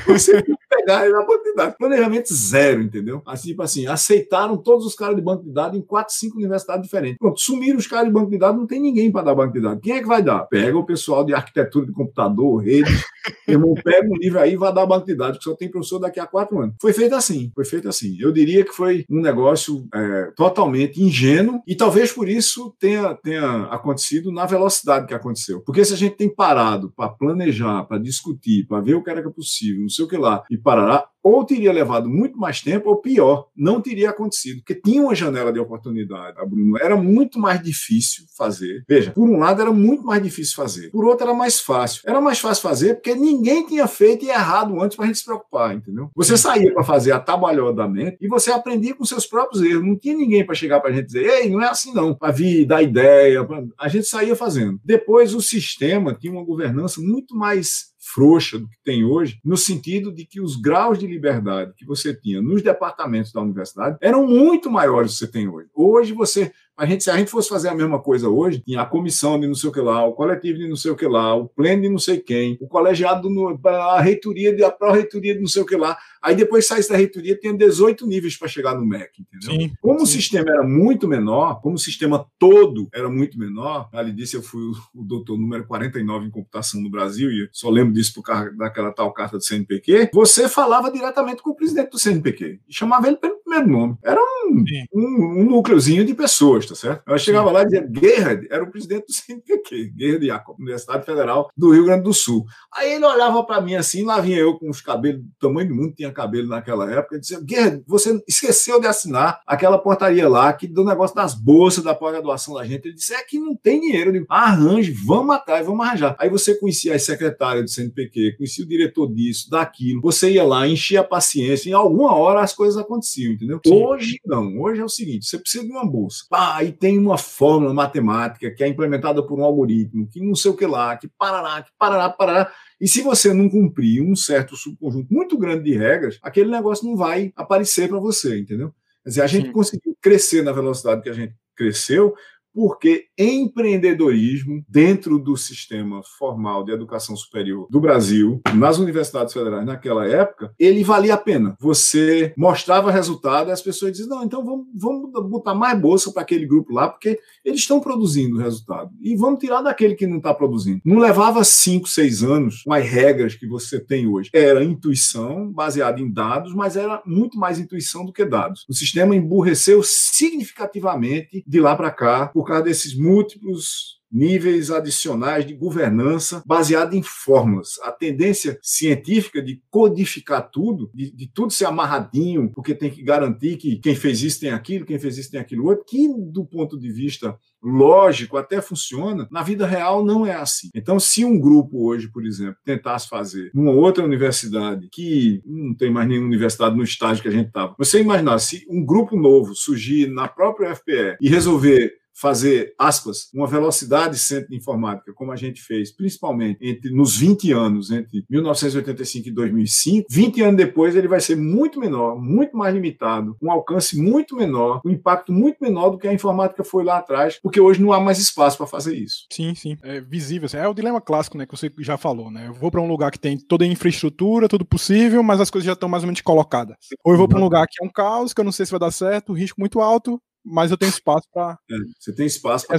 Você pegar na banco de dados. Planejamento zero, entendeu? Assim, tipo assim, aceitaram todos os caras de banco de dados em quatro, cinco universidades diferentes. Pronto, sumiram os caras de banco de dados, não tem ninguém para dar banco de dados. Quem é que vai dar? Pega o pessoal de arquitetura de computador, rede, irmão, pega um livro aí e vai dar banco de dados, que só tem professor daqui a quatro anos. Foi feito assim, foi feito assim. Eu diria que foi um negócio é, totalmente ingênuo e talvez por isso tenha, tenha acontecido na velocidade que aconteceu. Porque se a gente tem parado para planejar, para discutir, para ver o que era possível, não sei o que lá, e parará, ou teria levado muito mais tempo, ou pior, não teria acontecido, porque tinha uma janela de oportunidade, Bruno. Era muito mais difícil fazer. Veja, por um lado era muito mais difícil fazer, por outro era mais fácil. Era mais fácil fazer porque ninguém tinha feito e errado antes para a gente se preocupar, entendeu? Você saía para fazer atabalhodamente e você aprendia com seus próprios erros. Não tinha ninguém para chegar para a gente dizer, ei, não é assim não, para vir dar ideia. Pra... A gente saía fazendo. Depois o sistema tinha uma governança muito mais frouxa do que tem hoje, no sentido de que os graus de liberdade que você tinha nos departamentos da universidade eram muito maiores do que você tem hoje. Hoje você a gente, se a gente fosse fazer a mesma coisa hoje, tinha a comissão de não sei o que lá, o coletivo de não sei o que lá, o pleno de não sei quem, o colegiado, no, a reitoria, de, a pró-reitoria de não sei o que lá. Aí depois saísse da reitoria, tinha 18 níveis para chegar no MEC, entendeu? Sim, como sim. o sistema era muito menor, como o sistema todo era muito menor, ali disse eu fui o, o doutor número 49 em computação no Brasil, e só lembro disso por causa daquela tal carta do CNPq, você falava diretamente com o presidente do CNPq e chamava ele pelo primeiro nome. Era um, um, um núcleozinho de pessoas tá certo? Eu chegava Sim. lá e dizia, Gerhard era o presidente do CNPq, Gerhard Jacob, Universidade Federal do Rio Grande do Sul. Aí ele olhava para mim assim, lá vinha eu com os cabelos do tamanho do mundo, tinha cabelo naquela época, e dizia, Gerhard, você esqueceu de assinar aquela portaria lá, que do negócio das bolsas da pós-graduação da gente. Ele disse, é que não tem dinheiro. Eu digo, arranje, vamos atrás, vamos arranjar. Aí você conhecia as secretárias do CNPq, conhecia o diretor disso, daquilo, você ia lá, enchia a paciência, em alguma hora as coisas aconteciam, entendeu? Sim. Hoje não, hoje é o seguinte, você precisa de uma bolsa. Pá, aí tem uma fórmula matemática que é implementada por um algoritmo, que não sei o que lá, que parará, que parará, parará. E se você não cumprir um certo subconjunto muito grande de regras, aquele negócio não vai aparecer para você, entendeu? Quer dizer, a gente Sim. conseguiu crescer na velocidade que a gente cresceu porque empreendedorismo dentro do sistema formal de educação superior do Brasil, nas universidades federais naquela época, ele valia a pena. Você mostrava resultado e as pessoas diziam, não, então vamos, vamos botar mais bolsa para aquele grupo lá, porque eles estão produzindo resultado. E vamos tirar daquele que não está produzindo. Não levava cinco, seis anos com as regras que você tem hoje. Era intuição baseada em dados, mas era muito mais intuição do que dados. O sistema emburreceu significativamente de lá para cá, causa desses múltiplos níveis adicionais de governança baseada em fórmulas. A tendência científica de codificar tudo, de, de, tudo ser amarradinho, porque tem que garantir que quem fez isso tem aquilo, quem fez isso tem aquilo outro, que do ponto de vista lógico até funciona, na vida real não é assim. Então, se um grupo hoje, por exemplo, tentasse fazer numa outra universidade, que não tem mais nenhuma universidade no estágio que a gente estava, você imaginar se um grupo novo surgir na própria FPE e resolver fazer, aspas, uma velocidade centro de informática, como a gente fez, principalmente entre nos 20 anos, entre 1985 e 2005, 20 anos depois ele vai ser muito menor, muito mais limitado, um alcance muito menor, um impacto muito menor do que a informática foi lá atrás, porque hoje não há mais espaço para fazer isso. Sim, sim. É visível. Assim, é o dilema clássico, né, que você já falou, né? Eu vou para um lugar que tem toda a infraestrutura, tudo possível, mas as coisas já estão mais ou menos colocadas. Ou eu vou para um lugar que é um caos, que eu não sei se vai dar certo, risco muito alto, mas eu tenho espaço para. É, você tem espaço para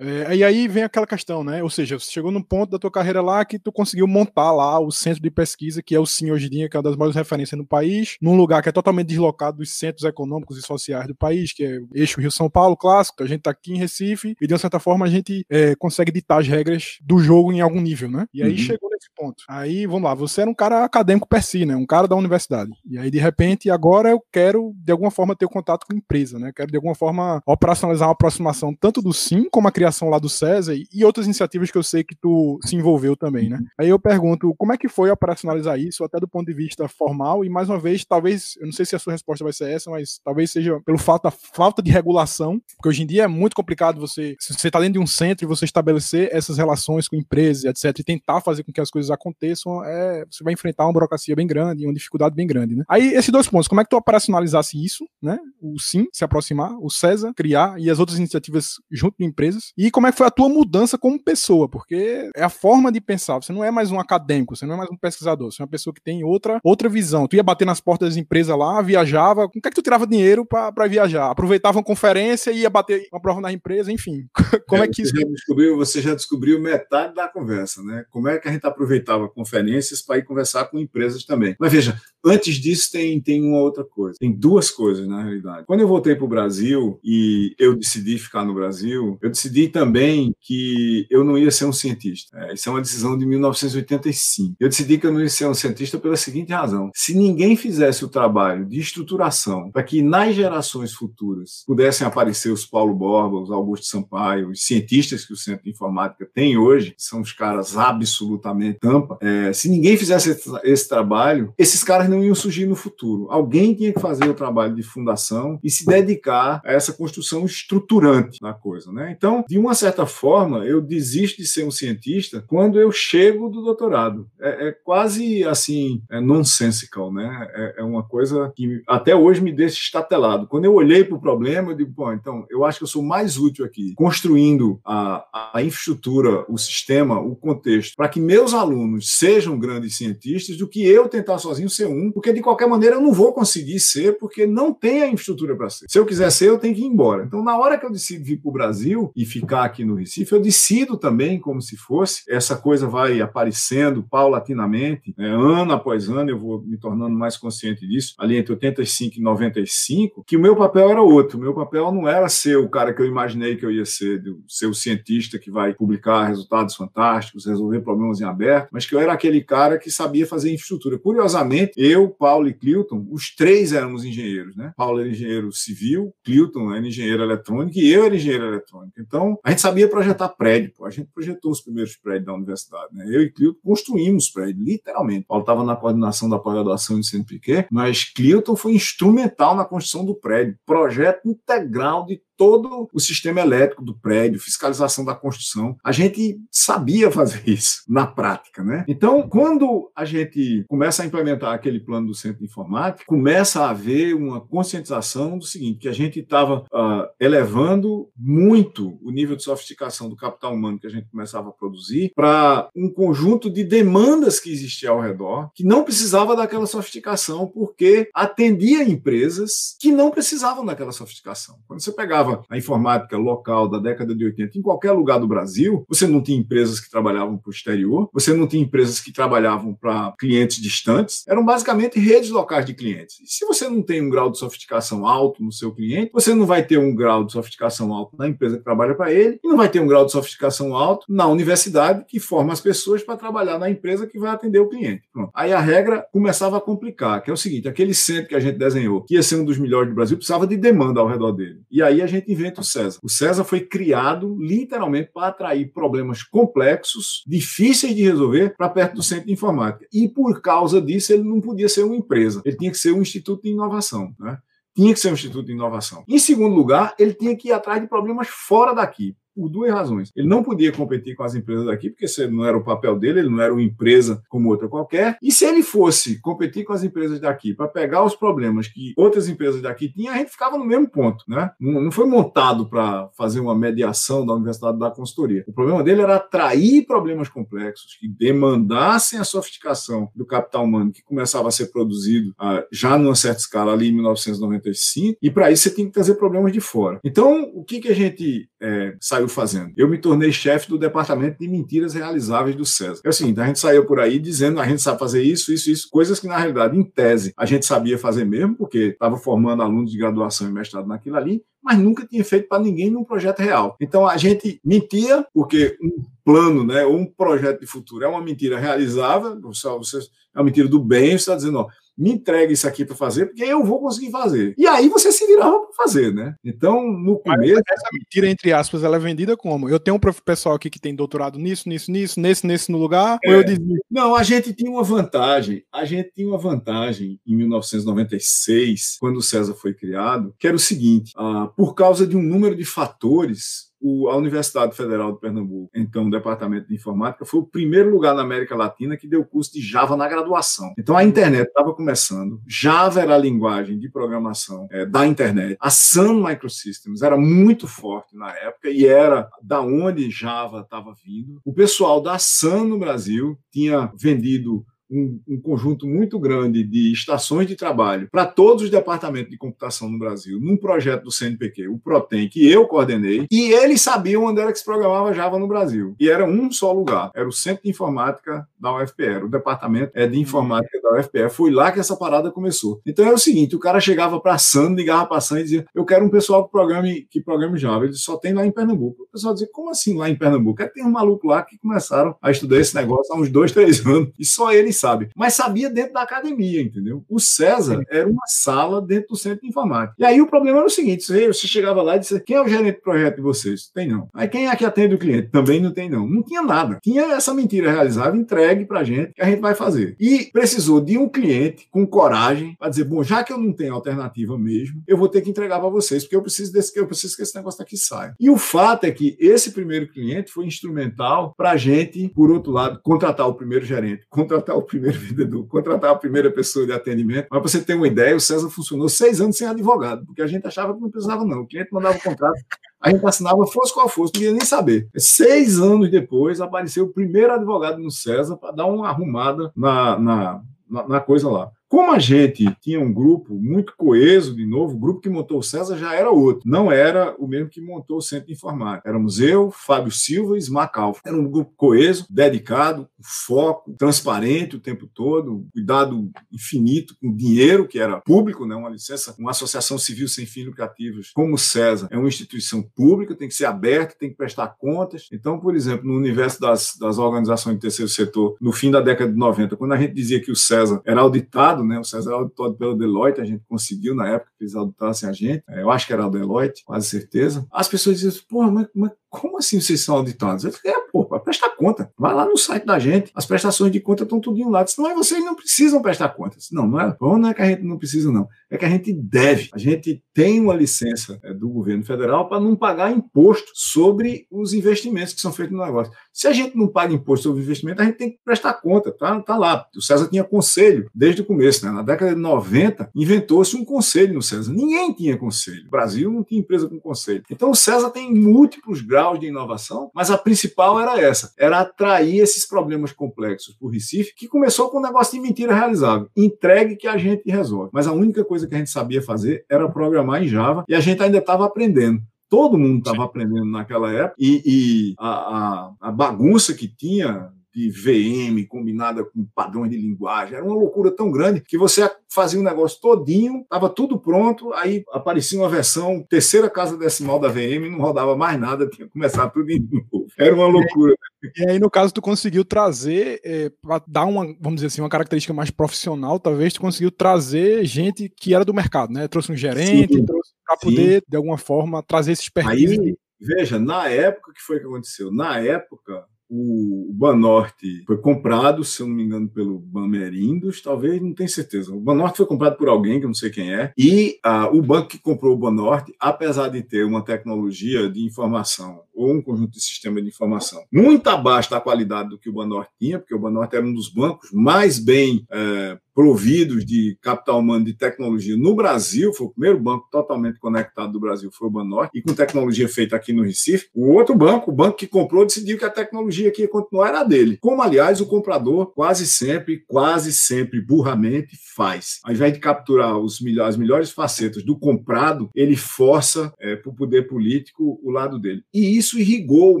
é, E aí vem aquela questão, né? Ou seja, você chegou num ponto da tua carreira lá que tu conseguiu montar lá o centro de pesquisa, que é o SIM hoje em dia, que é uma das maiores referências no país, num lugar que é totalmente deslocado dos centros econômicos e sociais do país, que é o eixo Rio-São Paulo, clássico. A gente tá aqui em Recife e, de uma certa forma, a gente é, consegue ditar as regras do jogo em algum nível, né? E aí uhum. chegou nesse ponto. Aí, vamos lá, você era um cara acadêmico per si, né? Um cara da universidade. E aí, de repente, agora eu quero, de alguma forma, ter contato com a empresa, né? Quero, de alguma forma, operacionalizar uma aproximação tanto do SIM, como a criação lá do César, e outras iniciativas que eu sei que tu se envolveu também, né? Aí eu pergunto, como é que foi operacionalizar isso, até do ponto de vista formal, e mais uma vez, talvez, eu não sei se a sua resposta vai ser essa, mas talvez seja pelo fato da falta de regulação, porque hoje em dia é muito complicado você, se você está dentro de um centro e você estabelecer essas relações com empresas, etc., e tentar fazer com que as coisas aconteçam, é, você vai enfrentar uma burocracia bem grande, uma dificuldade bem grande, né? Aí, esses dois pontos, como é que tu operacionalizasse isso, né? O SIM, se aproximar, o César, criar, e as outras iniciativas junto de empresas, e como é que foi a tua mudança como pessoa, porque é a forma de pensar, você não é mais um acadêmico, você não é mais um pesquisador, você é uma pessoa que tem outra, outra visão. Tu ia bater nas portas das empresas lá, viajava, com que é que tu tirava dinheiro para viajar? Aproveitava uma conferência e ia bater uma prova na empresa, enfim. Como é, é que isso... Já descobriu, você já descobriu metade da conversa, né? Como é que a gente aproveitava conferências para ir conversar com empresas também. Mas veja, antes disso tem, tem uma outra coisa. Tem duas coisas, na realidade. Quando eu voltei para o Brasil e eu decidi ficar no Brasil, eu decidi também que eu não ia ser um cientista. É, isso é uma decisão de 1985. Eu decidi que eu não ia ser um cientista pela seguinte razão. Se ninguém fizesse o trabalho de estruturação para que nas gerações futuras pudessem aparecer os Paulo Borba, os Augusto Sampaio, os cientistas que o Centro de Informática tem hoje, são os caras absolutamente tampa, é, se ninguém fizesse esse, esse trabalho, esses caras não iam surgir no futuro. Alguém tinha que fazer o trabalho de fundação e se dedicar a essa construção estruturante da coisa. Né? Então, de uma certa forma, eu desisto de ser um cientista quando eu chego do doutorado. É, é quase assim, é nonsensical, né? É, é, uma coisa que até hoje me deixa estatelado. Quando eu olhei para o problema, eu digo, bom, então, eu acho que eu sou mais útil aqui construindo a, a infraestrutura, o sistema, o contexto, para que meus alunos sejam grandes cientistas do que eu tentar sozinho ser um, porque de qualquer maneira eu não vou conseguir ser, porque não tem a infraestrutura para ser. Se eu quiser ser, eu tenho que ir embora. Então, na hora que eu decido vir para o Brasil e ficar aqui no Recife, eu decido também, como se fosse, essa coisa vai aparecendo paulatinamente, né? ano após ano, eu vou me tornando mais consciente disso, ali entre 85 e 95, que o meu papel era outro. O meu papel não era ser o cara que eu imaginei que eu ia ser, ser o cientista que vai publicar resultados fantásticos, resolver problemas em aberto, mas que eu era aquele cara que sabia fazer infraestrutura. Curiosamente, eu, Paulo e Clilton, os três éramos engenheiros, né? Paulo era engenheiro civil, Clilton era engenheiro eletrônico e eu era engenheiro eletrônico. Então, a gente sabia projetar prédio, pô. a gente projetou os primeiros prédios da universidade, né? Eu e Clilton construímos prédio, literalmente. Paulo estava na coordenação da pós-graduação de Centro Piquet, mas Clilton foi instrumental na construção do prédio, projeto integral de todo o sistema elétrico do prédio, fiscalização da construção. A gente sabia fazer isso na prática, né? Então, quando a gente começa a implementar aquele plano do centro de informática, começa a haver uma conscientização do seguinte, que a gente estava uh, elevando muito o nível de sofisticação do capital humano que a gente começava a produzir para um conjunto de demandas que existia ao redor, que não precisava daquela sofisticação, porque atendia empresas que não precisavam daquela sofisticação. Quando você pegava a informática local da década de 80 em qualquer lugar do Brasil, você não tinha empresas que trabalhavam para o exterior, você não tinha empresas que trabalhavam para clientes distantes, eram basicamente redes locais de clientes. E se você não tem um grau de sofisticação alto no seu cliente, você não vai ter um grau de sofisticação alto na empresa que trabalha para ele e não vai ter um grau de sofisticação alto na universidade que forma as pessoas para trabalhar na empresa que vai atender o cliente. Pronto. Aí a regra começava a complicar, que é o seguinte, aquele centro que a gente desenhou, que ia ser um dos melhores do Brasil, precisava de demanda ao redor dele. E aí a gente inventa o César. O César foi criado literalmente para atrair problemas complexos, difíceis de resolver, para perto do centro de informática. E por causa disso, ele não podia ser uma empresa, ele tinha que ser um instituto de inovação. Né? Tinha que ser um instituto de inovação. Em segundo lugar, ele tinha que ir atrás de problemas fora daqui por duas razões. Ele não podia competir com as empresas daqui, porque esse não era o papel dele, ele não era uma empresa como outra qualquer. E se ele fosse competir com as empresas daqui para pegar os problemas que outras empresas daqui tinham, a gente ficava no mesmo ponto. Né? Não, foi montado para fazer uma mediação da universidade da consultoria. O problema dele era atrair problemas complexos que demandassem a sofisticação do capital humano que começava a ser produzido ah, já numa certa escala ali em 1995, e para isso você tem que trazer problemas de fora. Então, o que, que a gente é, fazendo? Eu me tornei chefe do departamento de mentiras realizáveis do César. É o seguinte, a gente saiu por aí dizendo a gente sabe fazer isso, isso, isso, coisas que na realidade, em tese, a gente sabia fazer mesmo, porque estava formando alunos de graduação e mestrado naquilo ali, mas nunca tinha feito para ninguém num projeto real. Então a gente mentia, porque plano, né, ou um projeto de futuro. É uma mentira realizável, você, você, é uma mentira do bem, você está dizendo, ó, me entregue isso aqui para fazer, porque eu vou conseguir fazer. E aí você se virava para fazer, né? Então, no começo. Mas essa mentira, entre aspas, ela é vendida como? Eu tenho um pessoal aqui que tem doutorado nisso, nisso, nisso, nesse, nesse no lugar, é, ou eu dizia. Não, a gente tinha uma vantagem. A gente tinha uma vantagem em 1996, quando o César foi criado, que era o seguinte: ah, por causa de um número de fatores, o, a Universidade Federal de Pernambuco, então o Departamento de Informática, foi o primeiro lugar na América Latina que deu curso de Java na graduação. Então a internet estava começando, Java era a linguagem de programação é, da internet. A Sun Microsystems era muito forte na época e era da onde Java estava vindo. O pessoal da Sun no Brasil tinha vendido um, um, conjunto muito grande de estações de trabalho para todos os departamentos de computação no Brasil, num projeto do CNPq, o Protem, que eu coordenei, e eles sabiam onde era que se programava Java no Brasil. E era um só lugar, era o Centro de Informática da UFPR, o departamento é de informática da UFPR. Foi lá que essa parada começou. Então é o seguinte, o cara chegava para a SAN, ligava para a SAN e dizia, eu quero um pessoal que programe, que programe Java. Ele só tem lá em Pernambuco. O pessoal dizia, como assim lá em Pernambuco? É que tem um maluco lá que começaram a estudar esse negócio há uns dois, três anos, e só eles sabe. Mas sabia dentro da academia, entendeu? O César era uma sala dentro do centro de informática. E aí o problema era o seguinte: você, chegava lá e disse: quem é o gerente de projeto de vocês? Tem não. Aí quem é que atende o cliente? Também não tem não. Não tinha nada. Tinha essa mentira realizada, entregue pra gente, que a gente vai fazer. E precisou de um cliente com coragem para dizer: bom, já que eu não tenho alternativa mesmo, eu vou ter que entregar para vocês, porque eu preciso desse, eu preciso que esse negócio aqui saia. E o fato é que esse primeiro cliente foi instrumental para a gente, por outro lado, contratar o primeiro gerente, contratar o primeiro vendedor, contratar a primeira pessoa de atendimento. Mas você ter uma ideia, o César funcionou seis anos sem advogado, porque a gente achava que não precisava, não. O cliente mandava o contrato, a gente assinava, fosse qual fosse, não queria nem saber. Seis anos depois, apareceu o primeiro advogado no César para dar uma arrumada na, na, na coisa lá. Como a gente tinha um grupo muito coeso, de novo, o grupo que montou o César já era outro. Não era o mesmo que montou o Centro de Informática. Éramos eu, Fábio Silva e Smacal. Era um grupo coeso, dedicado, foco, transparente o tempo todo, cuidado infinito com dinheiro, que era público, né? uma licença, uma associação civil sem fins lucrativos, como o César, é uma instituição pública, tem que ser aberta, tem que prestar contas. Então, por exemplo, no universo das, das organizações de terceiro setor, no fim da década de 90, quando a gente dizia que o César era auditado, auditado, né? O César era auditado pelo Deloitte, a gente conseguiu na época que eles auditassem a gente. É, eu acho que era o Deloitte, quase certeza. As pessoas diziam, porra, mas, mas como assim vocês são auditados? Eu falei, é, pô, prestar conta. Vai lá no site da gente, as prestações de conta estão tudo lá. Disse, não é vocês não precisam prestar contas. Não, não é, não é que a gente não precisa, não. É que a gente deve. A gente tem uma licença é, do governo federal para não pagar imposto sobre os investimentos que são feitos no negócio. Se a gente não paga imposto sobre investimento, a gente tem que prestar conta, tá, tá lá. O César tinha conselho desde o começo, né? Na década de 90, inventou-se um conselho no César. Ninguém tinha conselho. O Brasil não tinha empresa com conselho. Então o César tem múltiplos graus de inovação, mas a principal era essa, era atrair esses problemas complexos para o Recife, que começou com um negócio de mentira realizável. Entregue que a gente resolve. Mas a única coisa que a gente sabia fazer era programar em Java e a gente ainda estava aprendendo. Todo mundo estava aprendendo naquela época, e, e a, a, a, bagunça que tinha de VM combinada com padrões de linguagem. Era uma loucura tão grande que você fazia um negócio todinho, estava tudo pronto, aí aparecia uma versão terceira casa decimal da VM, não rodava mais nada, tinha que começar tudo de novo. Era uma loucura. E aí, no caso, tu conseguiu trazer, é, para dar uma, vamos dizer assim, uma característica mais profissional, talvez tu conseguiu trazer gente que era do mercado, né? Trouxe um gerente, sim, trouxe para poder, de alguma forma, trazer esse expertise. Aí, veja, na época, que foi que aconteceu? Na época, o Banorte foi comprado, se eu não me engano, pelo Bamerindos, talvez, não tenho certeza. O Banorte foi comprado por alguém, que eu não sei quem é, e ah, o banco que comprou o Banorte, apesar de ter uma tecnologia de informação ou um conjunto de sistema de informação muito abaixo da qualidade do que o Banorte tinha, porque o Banorte era um dos bancos mais bem é, providos de capital humano de tecnologia no Brasil, foi o primeiro banco totalmente conectado do Brasil, foi o Banorte, e com tecnologia feita aqui no Recife. O outro banco, o banco que comprou, decidiu que a tecnologia que ia continuar era dele. Como, aliás, o comprador quase sempre, quase sempre, burramente faz. Ao invés de capturar os, as melhores facetas do comprado, ele força é, para o poder político o lado dele. E isso isso irrigou o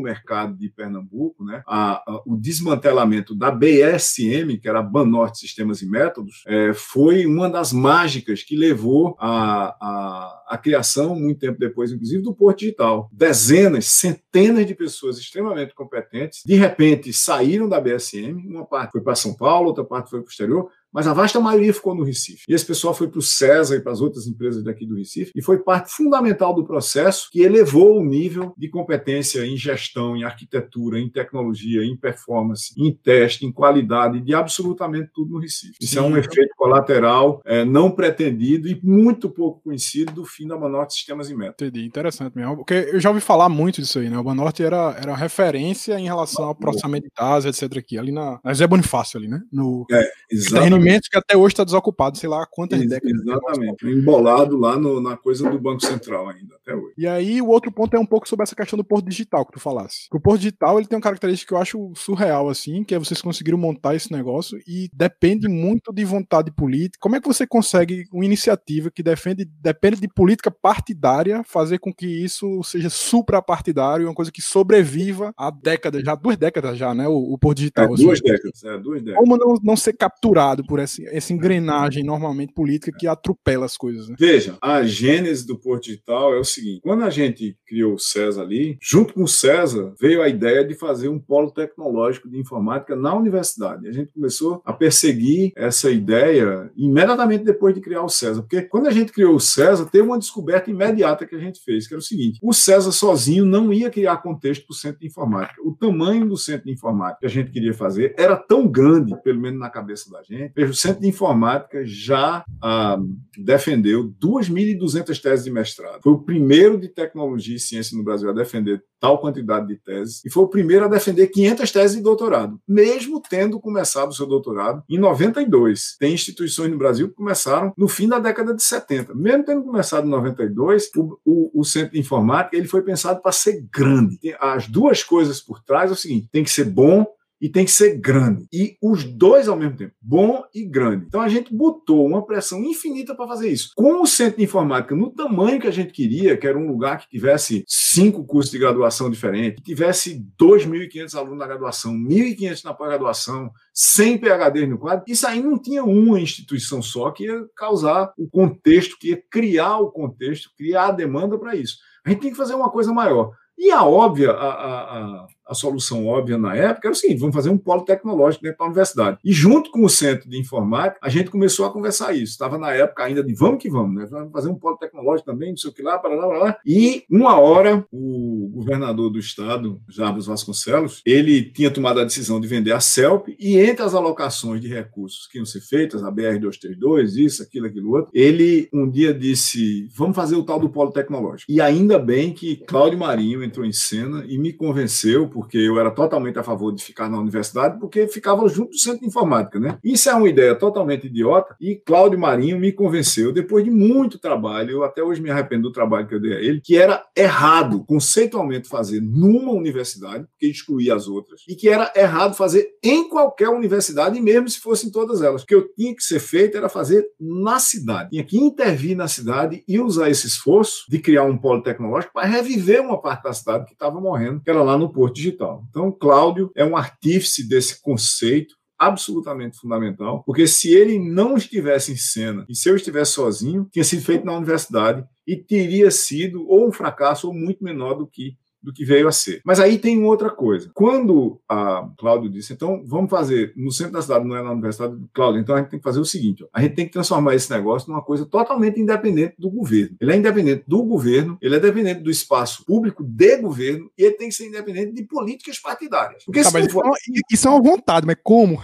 mercado de Pernambuco, né? A, a, o desmantelamento da BSM, que era a Banorte Sistemas e Métodos, é, foi uma das mágicas que levou a, a, criação, muito tempo depois, inclusive, do Porto Digital. Dezenas, centenas de pessoas extremamente competentes, de repente, saíram da BSM, uma parte foi para São Paulo, outra parte foi para o exterior, mas a vasta maioria ficou no Recife. E esse pessoal foi para o César e para as outras empresas daqui do Recife e foi parte fundamental do processo que elevou o nível de competência em gestão, em arquitetura, em tecnologia, em performance, em teste, em qualidade, de absolutamente tudo no Recife. Isso é um efeito colateral é, não pretendido e muito pouco conhecido do fim da Banorte Sistemas e Métodos. Entendi, interessante mesmo. Porque eu já ouvi falar muito disso aí, né? O Banorte era, era referência em relação ao processamento de dados, etc. aqui, ali na, na Zé Bonifácio ali, né? No, é, exatamente Que até hoje está desocupado, sei lá quantas Ex décadas. Exatamente, embolado lá no, na coisa do Banco Central ainda, até hoje. E aí o outro ponto é um pouco sobre essa questão do Porto Digital que tu falasse. O Porto Digital ele tem uma característica que eu acho surreal, assim, que é vocês conseguiram montar esse negócio e depende muito de vontade política. Como é que você consegue uma iniciativa que defende, depende de política partidária fazer com que isso seja suprapartidário, uma coisa que sobreviva há décadas, já duas décadas já, né, o, o Porto Digital. É, duas décadas, é, duas décadas. Como não, não ser capturado por essa, essa engrenagem normalmente política que atropela as coisas. Né? Veja, a gênese do Porto Digital é o seguinte: quando a gente criou o César ali, junto com o César veio a ideia de fazer um polo tecnológico de informática na universidade. A gente começou a perseguir essa ideia imediatamente depois de criar o César, porque quando a gente criou o César, teve uma descoberta imediata que a gente fez, que era o seguinte: o César sozinho não ia criar contexto para o centro de informática. O tamanho do centro de informática que a gente queria fazer era tão grande, pelo menos na cabeça da gente, Veja, o Centro de Informática já ah, defendeu 2.200 teses de mestrado. Foi o primeiro de tecnologia e ciência no Brasil a defender tal quantidade de teses e foi o primeiro a defender 500 teses de doutorado, mesmo tendo começado o seu doutorado em 92. Tem instituições no Brasil que começaram no fim da década de 70. Mesmo tendo começado em 92, o, o, o Centro de Informática ele foi pensado para ser grande. As duas coisas por trás é o seguinte: tem que ser bom e tem que ser grande. E os dois ao mesmo tempo, bom e grande. Então a gente botou uma pressão infinita para fazer isso. Com o centro de informática no tamanho que a gente queria, que era um lugar que tivesse cinco cursos de graduação diferentes, que tivesse 2.500 alunos na graduação, 1.500 na pós-graduação, 100 PHDs no quadro, isso aí não tinha uma instituição só que ia causar o contexto, que ia criar o contexto, criar a demanda para isso. A gente tem que fazer uma coisa maior. E a óbvia, a, a, a a solução óbvia na época era o seguinte: vamos fazer um polo tecnológico dentro da universidade. E junto com o centro de informática, a gente começou a conversar isso. Estava na época ainda de vamos que vamos, né? Vamos fazer um polo tecnológico também, não sei o que lá, para lá, para lá. E uma hora, o governador do estado, Jarbas Vasconcelos, ele tinha tomado a decisão de vender a CELP e entre as alocações de recursos que iam ser feitas, a BR-232, isso, aquilo, aquilo outro, ele um dia disse: vamos fazer o tal do polo tecnológico. E ainda bem que Cláudio Marinho entrou em cena e me convenceu, porque eu era totalmente a favor de ficar na universidade, porque ficava junto do centro de informática, né? Isso é uma ideia totalmente idiota e Cláudio Marinho me convenceu, depois de muito trabalho, eu até hoje me arrependo do trabalho que eu dei a ele, que era errado conceitualmente fazer numa universidade, porque excluía as outras, e que era errado fazer em qualquer universidade, mesmo se fossem todas elas. O que eu tinha que ser feito era fazer na cidade. Tinha que intervir na cidade e usar esse esforço de criar um polo tecnológico para reviver uma parte da cidade que estava morrendo, que era lá no Porto de digital. Então, Cláudio é um artífice desse conceito absolutamente fundamental, porque se ele não estivesse em cena e se eu estivesse sozinho, tinha sido feito na universidade e teria sido ou um fracasso ou muito menor do que do que veio a ser. Mas aí tem outra coisa. Quando a Cláudio disse, então vamos fazer no centro da cidade, não é na universidade, Cláudio, então a gente tem que fazer o seguinte: ó, a gente tem que transformar esse negócio numa coisa totalmente independente do governo. Ele é independente do governo, ele é dependente do espaço público de governo e ele tem que ser independente de políticas partidárias. Porque tá, for... isso é uma vontade, mas como?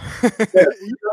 É,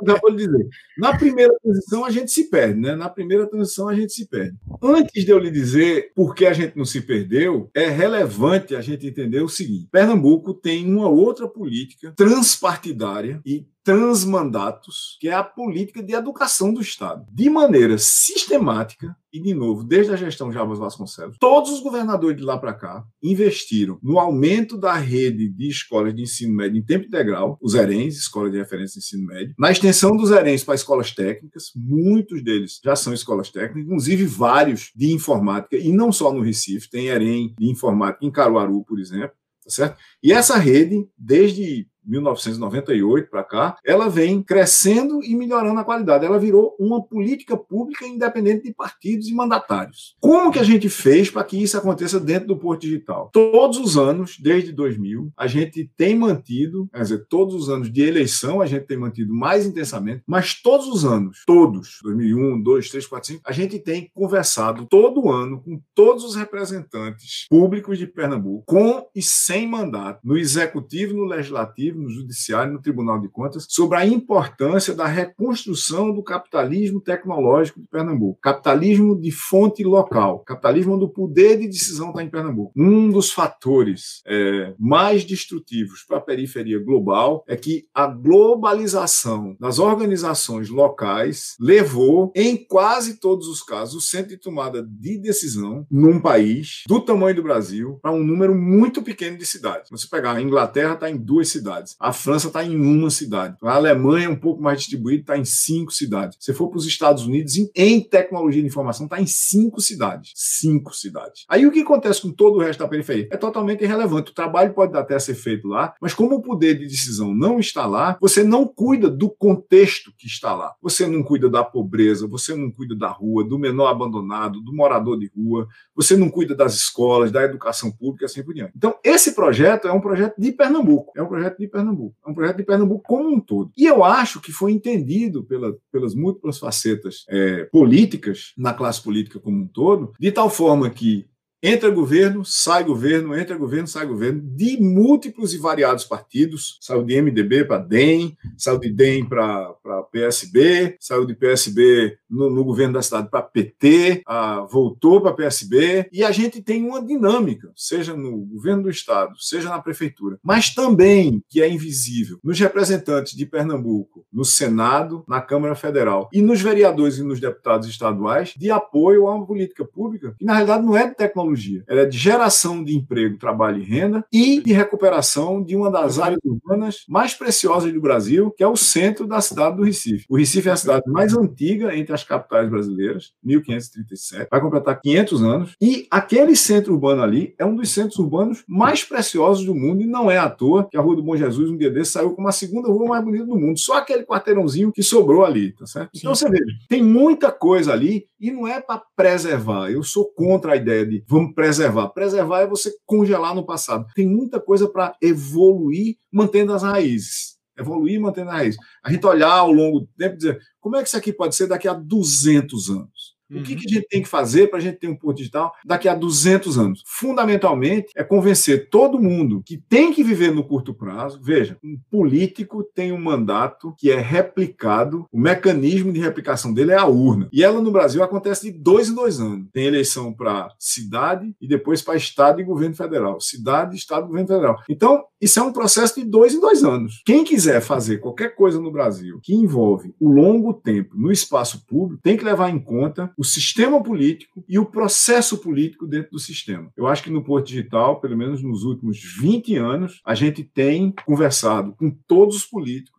já vou lhe dizer. Na primeira transição a gente se perde, né? Na primeira transição a gente se perde. Antes de eu lhe dizer por que a gente não se perdeu, é relevante a gente entender o seguinte: Pernambuco tem uma outra política transpartidária e transmandatos, que é a política de educação do Estado. De maneira sistemática, e de novo, desde a gestão Jarbas Vasconcelos, todos os governadores de lá para cá investiram no aumento da rede de escolas de ensino médio em tempo integral, os ERENs, Escola de Referência de Ensino Médio, na extensão dos ERENs para escolas técnicas, muitos deles já são escolas técnicas, inclusive vários de informática, e não só no Recife, tem EREM de informática em Caruaru, por exemplo, tá certo? E essa rede, desde 1998 para cá, ela vem crescendo e melhorando a qualidade. Ela virou uma política pública independente de partidos e mandatários. Como que a gente fez para que isso aconteça dentro do Porto Digital? Todos os anos, desde 2000, a gente tem mantido, quer dizer, todos os anos de eleição, a gente tem mantido mais intensamente, mas todos os anos, todos, 2001, 2, 3, 4, 5, a gente tem conversado todo ano com todos os representantes públicos de Pernambuco, com e sem mandato, no executivo, no legislativo, no Judiciário no Tribunal de Contas sobre a importância da reconstrução do capitalismo tecnológico de Pernambuco. Capitalismo de fonte local, capitalismo onde o poder de decisão está em Pernambuco. Um dos fatores é, mais destrutivos para a periferia global é que a globalização das organizações locais levou, em quase todos os casos, o centro de tomada de decisão num país do tamanho do Brasil para um número muito pequeno de cidades. Se você pegar a Inglaterra, está em duas cidades cidades. A França está em uma cidade. A Alemanha é um pouco mais distribuída, está em cinco cidades. Se for para os Estados Unidos, em tecnologia de informação, está em cinco cidades. Cinco cidades. Aí o que acontece com todo o resto da periferia? É totalmente irrelevante. O trabalho pode até ser feito lá, mas como o poder de decisão não está lá, você não cuida do contexto que está lá. Você não cuida da pobreza, você não cuida da rua, do menor abandonado, do morador de rua, você não cuida das escolas, da educação pública, assim por diante. Então, esse projeto é um projeto de Pernambuco. É um projeto de Pernambuco. É um projeto de Pernambuco como um todo. E eu acho que foi entendido pela, pelas múltiplas facetas é, políticas, na classe política como um todo, de tal forma que Entra governo, sai governo, entra governo, sai governo, de múltiplos e variados partidos. Saiu de MDB para DEM, saiu de DEM para PSB, saiu de PSB no, no governo da cidade para PT, ah, voltou para PSB. E a gente tem uma dinâmica, seja no governo do estado, seja na prefeitura, mas também, que é invisível, nos representantes de Pernambuco, no Senado, na Câmara Federal e nos vereadores e nos deputados estaduais, de apoio a uma política pública que, na realidade, não é de tecnologia tecnologia. Ela é de geração de emprego, trabalho e renda e de recuperação de uma das áreas urbanas mais preciosas do Brasil, que é o centro da cidade do Recife. O Recife é a cidade mais antiga entre as capitais brasileiras, 1537, vai completar 500 anos, e aquele centro urbano ali é um dos centros urbanos mais preciosos do mundo e não é à toa que a Rua do Bom Jesus um dia desse saiu como a segunda rua mais bonita do mundo. Só aquele quarteirãozinho que sobrou ali, tá certo? Sim. Então você vê, tem muita coisa ali e não é para preservar. Eu sou contra a ideia de vamos preservar. Preservar é você congelar no passado. Tem muita coisa para evoluir mantendo as raízes. Evoluir mantendo as raízes. A gente olhar ao longo do tempo e dizer como é que isso aqui pode ser daqui a 200 anos? O que, uhum. que a gente tem que fazer para a gente ter um porto digital daqui a 200 anos? Fundamentalmente, é convencer todo mundo que tem que viver no curto prazo. Veja, um político tem um mandato que é replicado, o mecanismo de replicação dele é a urna. E ela no Brasil acontece de dois em dois anos. Tem eleição para cidade e depois para Estado e governo federal. Cidade, Estado e governo federal. Então, isso é um processo de dois em dois anos. Quem quiser fazer qualquer coisa no Brasil que envolve o longo tempo no espaço público, tem que levar em conta o sistema político e o processo político dentro do sistema. Eu acho que no Porto Digital, pelo menos nos últimos 20 anos, a gente tem conversado com todos os políticos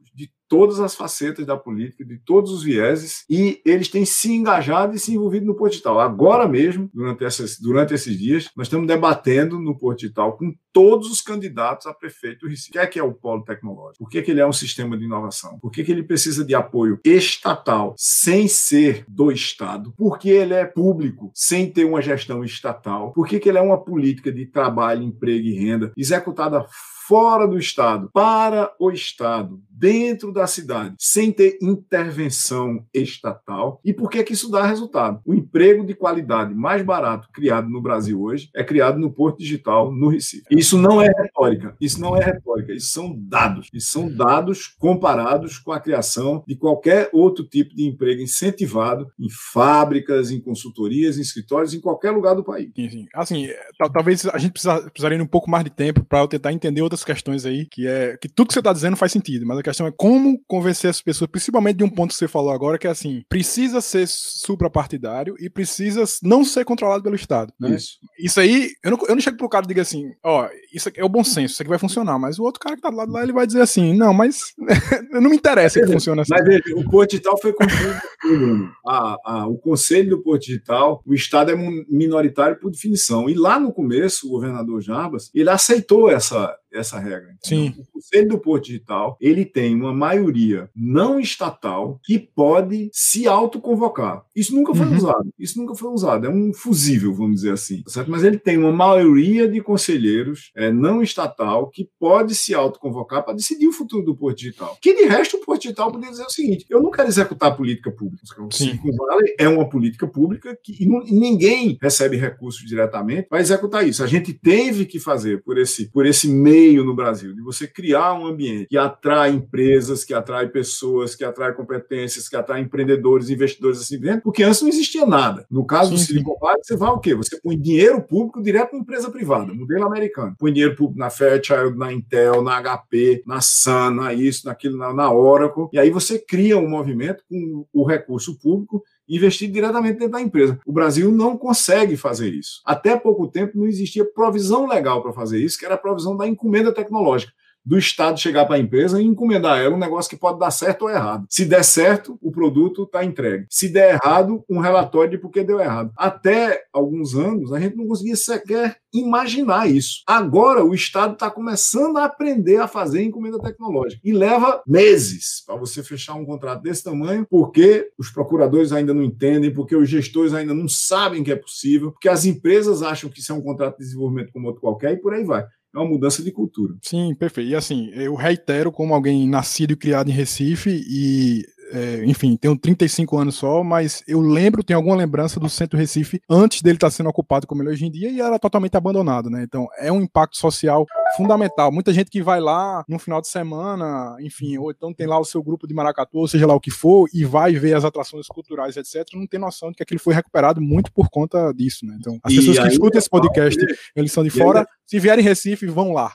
todas as facetas da política, de todos os vieses, e eles têm se engajado e se envolvido no Portital. Agora mesmo, durante, essas, durante esses dias, nós estamos debatendo no Portital com todos os candidatos a prefeito do Recife. O que é que é o polo tecnológico? Por que, que ele é um sistema de inovação? Por que, que ele precisa de apoio estatal sem ser do Estado? Por que ele é público sem ter uma gestão estatal? Por que, que ele é uma política de trabalho, emprego e renda executada fora do Estado, para o Estado, dentro da cidade, sem ter intervenção estatal. E por que, que isso dá resultado? O emprego de qualidade mais barato criado no Brasil hoje é criado no Porto Digital, no Recife. Não é retórica, isso não é retórica, isso são dados. Isso são dados comparados com a criação de qualquer outro tipo de emprego incentivado em fábricas, em consultorias, em escritórios, em qualquer lugar do país. Sim. Assim, talvez a gente precisaria de um pouco mais de tempo para eu tentar entender outras questões aí, que é que tudo que você está dizendo faz sentido, mas a questão é como convencer as pessoas, principalmente de um ponto que você falou agora, que é assim, precisa ser suprapartidário e precisa não ser controlado pelo Estado. Né? Isso. Isso aí, eu não, eu não chego pro cara e digo assim, ó, isso é o bom senso, isso aqui vai funcionar, mas o outro cara que tá do lado lá, ele vai dizer assim, não, mas não me interessa que funcione assim. Mas veja, o Porto Digital foi construído a, a, o conselho do Porto Digital, o Estado é minoritário por definição, e lá no começo, o governador Jarbas, ele aceitou essa, essa regra. Sim. O Conselho do Porto Digital, ele tem uma maioria não estatal que pode se autoconvocar. Isso nunca foi uhum. usado. Isso nunca foi usado. É um fusível, vamos dizer assim. Tá certo? Mas ele tem uma maioria de conselheiros é, não estatal que pode se autoconvocar para decidir o futuro do Porto Digital. Que de resto o Porto Digital poderia dizer o seguinte: eu não quero executar a política pública. O Silicon Valley é uma política pública que e ninguém recebe recursos diretamente para executar isso. A gente teve que fazer por esse, por esse meio meio no Brasil, de você criar um ambiente que atrai empresas, que atrai pessoas, que atrai competências, que atrai empreendedores, investidores assim dentro, porque antes não existia nada. No caso sim, do Silicon Valley, você vai o quê? Você põe dinheiro público direto na empresa privada, modelo americano. Põe dinheiro público na Fairchild, na Intel, na HP, na Sun, na isso, naquilo, na, na Oracle, e aí você cria um movimento com o recurso público investir diretamente dentro da empresa. O Brasil não consegue fazer isso. Até pouco tempo não existia provisão legal para fazer isso, que era a provisão da encomenda tecnológica do Estado chegar para a empresa e encomendar a ela um negócio que pode dar certo ou errado. Se der certo, o produto está entregue. Se der errado, um relatório de por que deu errado. Até alguns anos, a gente não conseguia sequer imaginar isso. Agora, o Estado está começando a aprender a fazer encomenda tecnológica. E leva meses para você fechar um contrato desse tamanho, porque os procuradores ainda não entendem, porque os gestores ainda não sabem que é possível, porque as empresas acham que isso é um contrato de desenvolvimento como outro qualquer e por aí vai é uma mudança de cultura. Sim, perfeito. E assim, eu reitero como alguém nascido e criado em Recife e é, enfim, tenho 35 anos só, mas eu lembro, tenho alguma lembrança do Centro Recife antes dele estar sendo ocupado como ele é hoje em dia e era totalmente abandonado, né? Então é um impacto social fundamental. Muita gente que vai lá no final de semana, enfim, ou então tem lá o seu grupo de maracatu, ou seja lá o que for, e vai ver as atrações culturais, etc., não tem noção de que aquilo foi recuperado muito por conta disso, né? Então, as e pessoas que escutam esse podcast, falta, eles são de fora, ainda, se vierem em Recife, vão lá.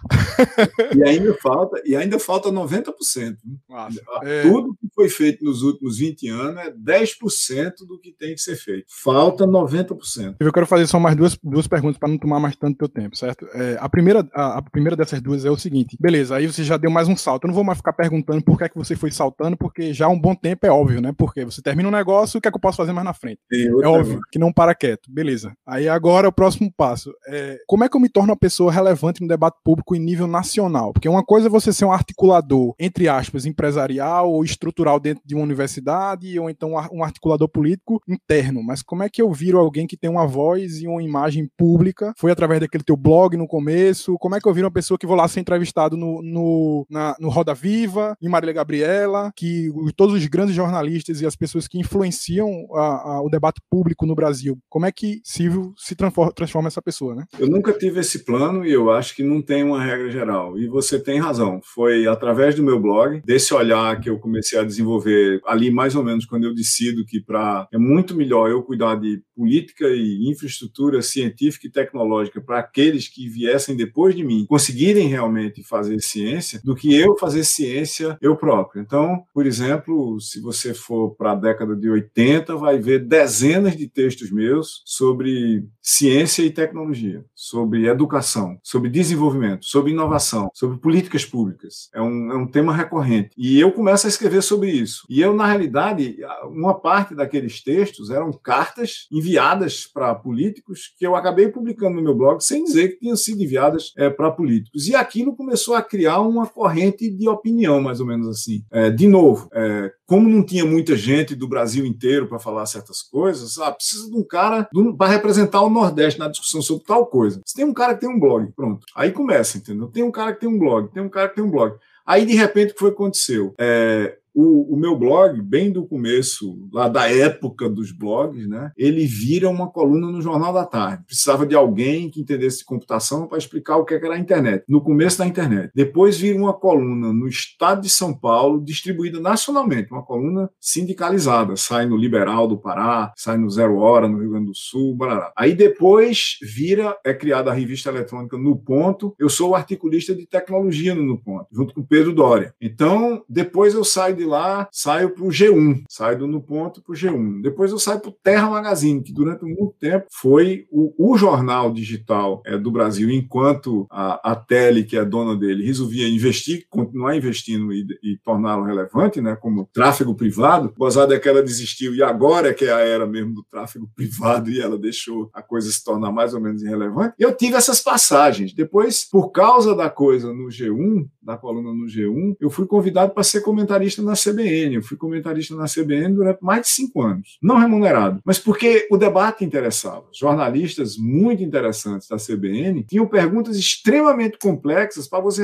E ainda falta, e ainda falta 90%. Nossa, é... Tudo foi feito nos últimos 20 anos é 10% do que tem que ser feito. Falta 90%. Eu quero fazer só mais duas, duas perguntas para não tomar mais tanto teu tempo, certo? É, a, primeira, a, a primeira dessas duas é o seguinte: beleza, aí você já deu mais um salto. Eu não vou mais ficar perguntando por que é que você foi saltando, porque já há um bom tempo é óbvio, né? Porque você termina um negócio, o que é que eu posso fazer mais na frente? Sim, é óbvio que não para quieto. Beleza. Aí agora o próximo passo é como é que eu me torno uma pessoa relevante no debate público em nível nacional? Porque uma coisa é você ser um articulador, entre aspas, empresarial ou estrutural dentro de uma universidade, ou então um articulador político interno. Mas como é que eu viro alguém que tem uma voz e uma imagem pública? Foi através daquele teu blog no começo? Como é que eu viro uma pessoa que vou lá ser entrevistado no, no, na, no Roda Viva, em Marília Gabriela, que todos os grandes jornalistas e as pessoas que influenciam a, a, o debate público no Brasil, como é que Silvio se transforma, transforma essa pessoa, né? Eu nunca tive esse plano e eu acho que não tem uma regra geral. E você tem razão. Foi através do meu blog, desse olhar que eu comecei a desenvolver ali mais ou menos quando eu decido que para é muito melhor eu cuidar de política e infraestrutura científica e tecnológica para aqueles que viessem depois de mim conseguirem realmente fazer ciência do que eu fazer ciência eu próprio. Então, por exemplo, se você for para a década de 80, vai ver dezenas de textos meus sobre ciência e tecnologia, sobre educação, sobre desenvolvimento, sobre inovação, sobre políticas públicas. É um, é um tema recorrente. E eu começo a escrever sobre isso. E eu, na realidade, uma parte daqueles textos eram cartas enviadas para políticos que eu acabei publicando no meu blog sem dizer que tinham sido enviadas é, para políticos. E aquilo começou a criar uma corrente de opinião, mais ou menos assim. É, de novo, é, como não tinha muita gente do Brasil inteiro para falar certas coisas, ah, precisa de um cara para representar o Nordeste na discussão sobre tal coisa. Se tem um cara que tem um blog, pronto. Aí começa, entendeu? Tem um cara que tem um blog, tem um cara que tem um blog. Aí, de repente, o que foi que aconteceu? É, o, o, meu blog, bem do começo, lá da época dos blogs, né, ele vira uma coluna no Jornal da Tarde. Precisava de alguém que entendesse de computação para explicar o que era a internet, no começo da internet. Depois vira uma coluna no estado de São Paulo, distribuída nacionalmente, uma coluna sindicalizada. Sai no Liberal do Pará, sai no Zero Hora, no Rio Grande do Sul, barará. Aí depois vira, é criada a revista eletrônica No Ponto. Eu sou articulista de tecnologia no No Ponto, junto com Pedro Doria. Então, depois eu saio de lá, saio para o G1, saio do No Ponto para o G1. Depois eu saio para o Terra Magazine, que durante muito tempo foi o, o jornal digital é, do Brasil, enquanto a, a Tele, que é dona dele, resolvia investir, continuar investindo e, e torná-lo relevante, né, como tráfego privado. Gozada é que ela desistiu e agora é que é a era mesmo do tráfego privado e ela deixou a coisa se tornar mais ou menos irrelevante. Eu tive essas passagens. Depois, por causa da coisa no G1, da coluna no G1, eu fui convidado para ser comentarista na CBN. Eu fui comentarista na CBN durante mais de cinco anos, não remunerado, mas porque o debate interessava. Jornalistas muito interessantes da CBN tinham perguntas extremamente complexas para você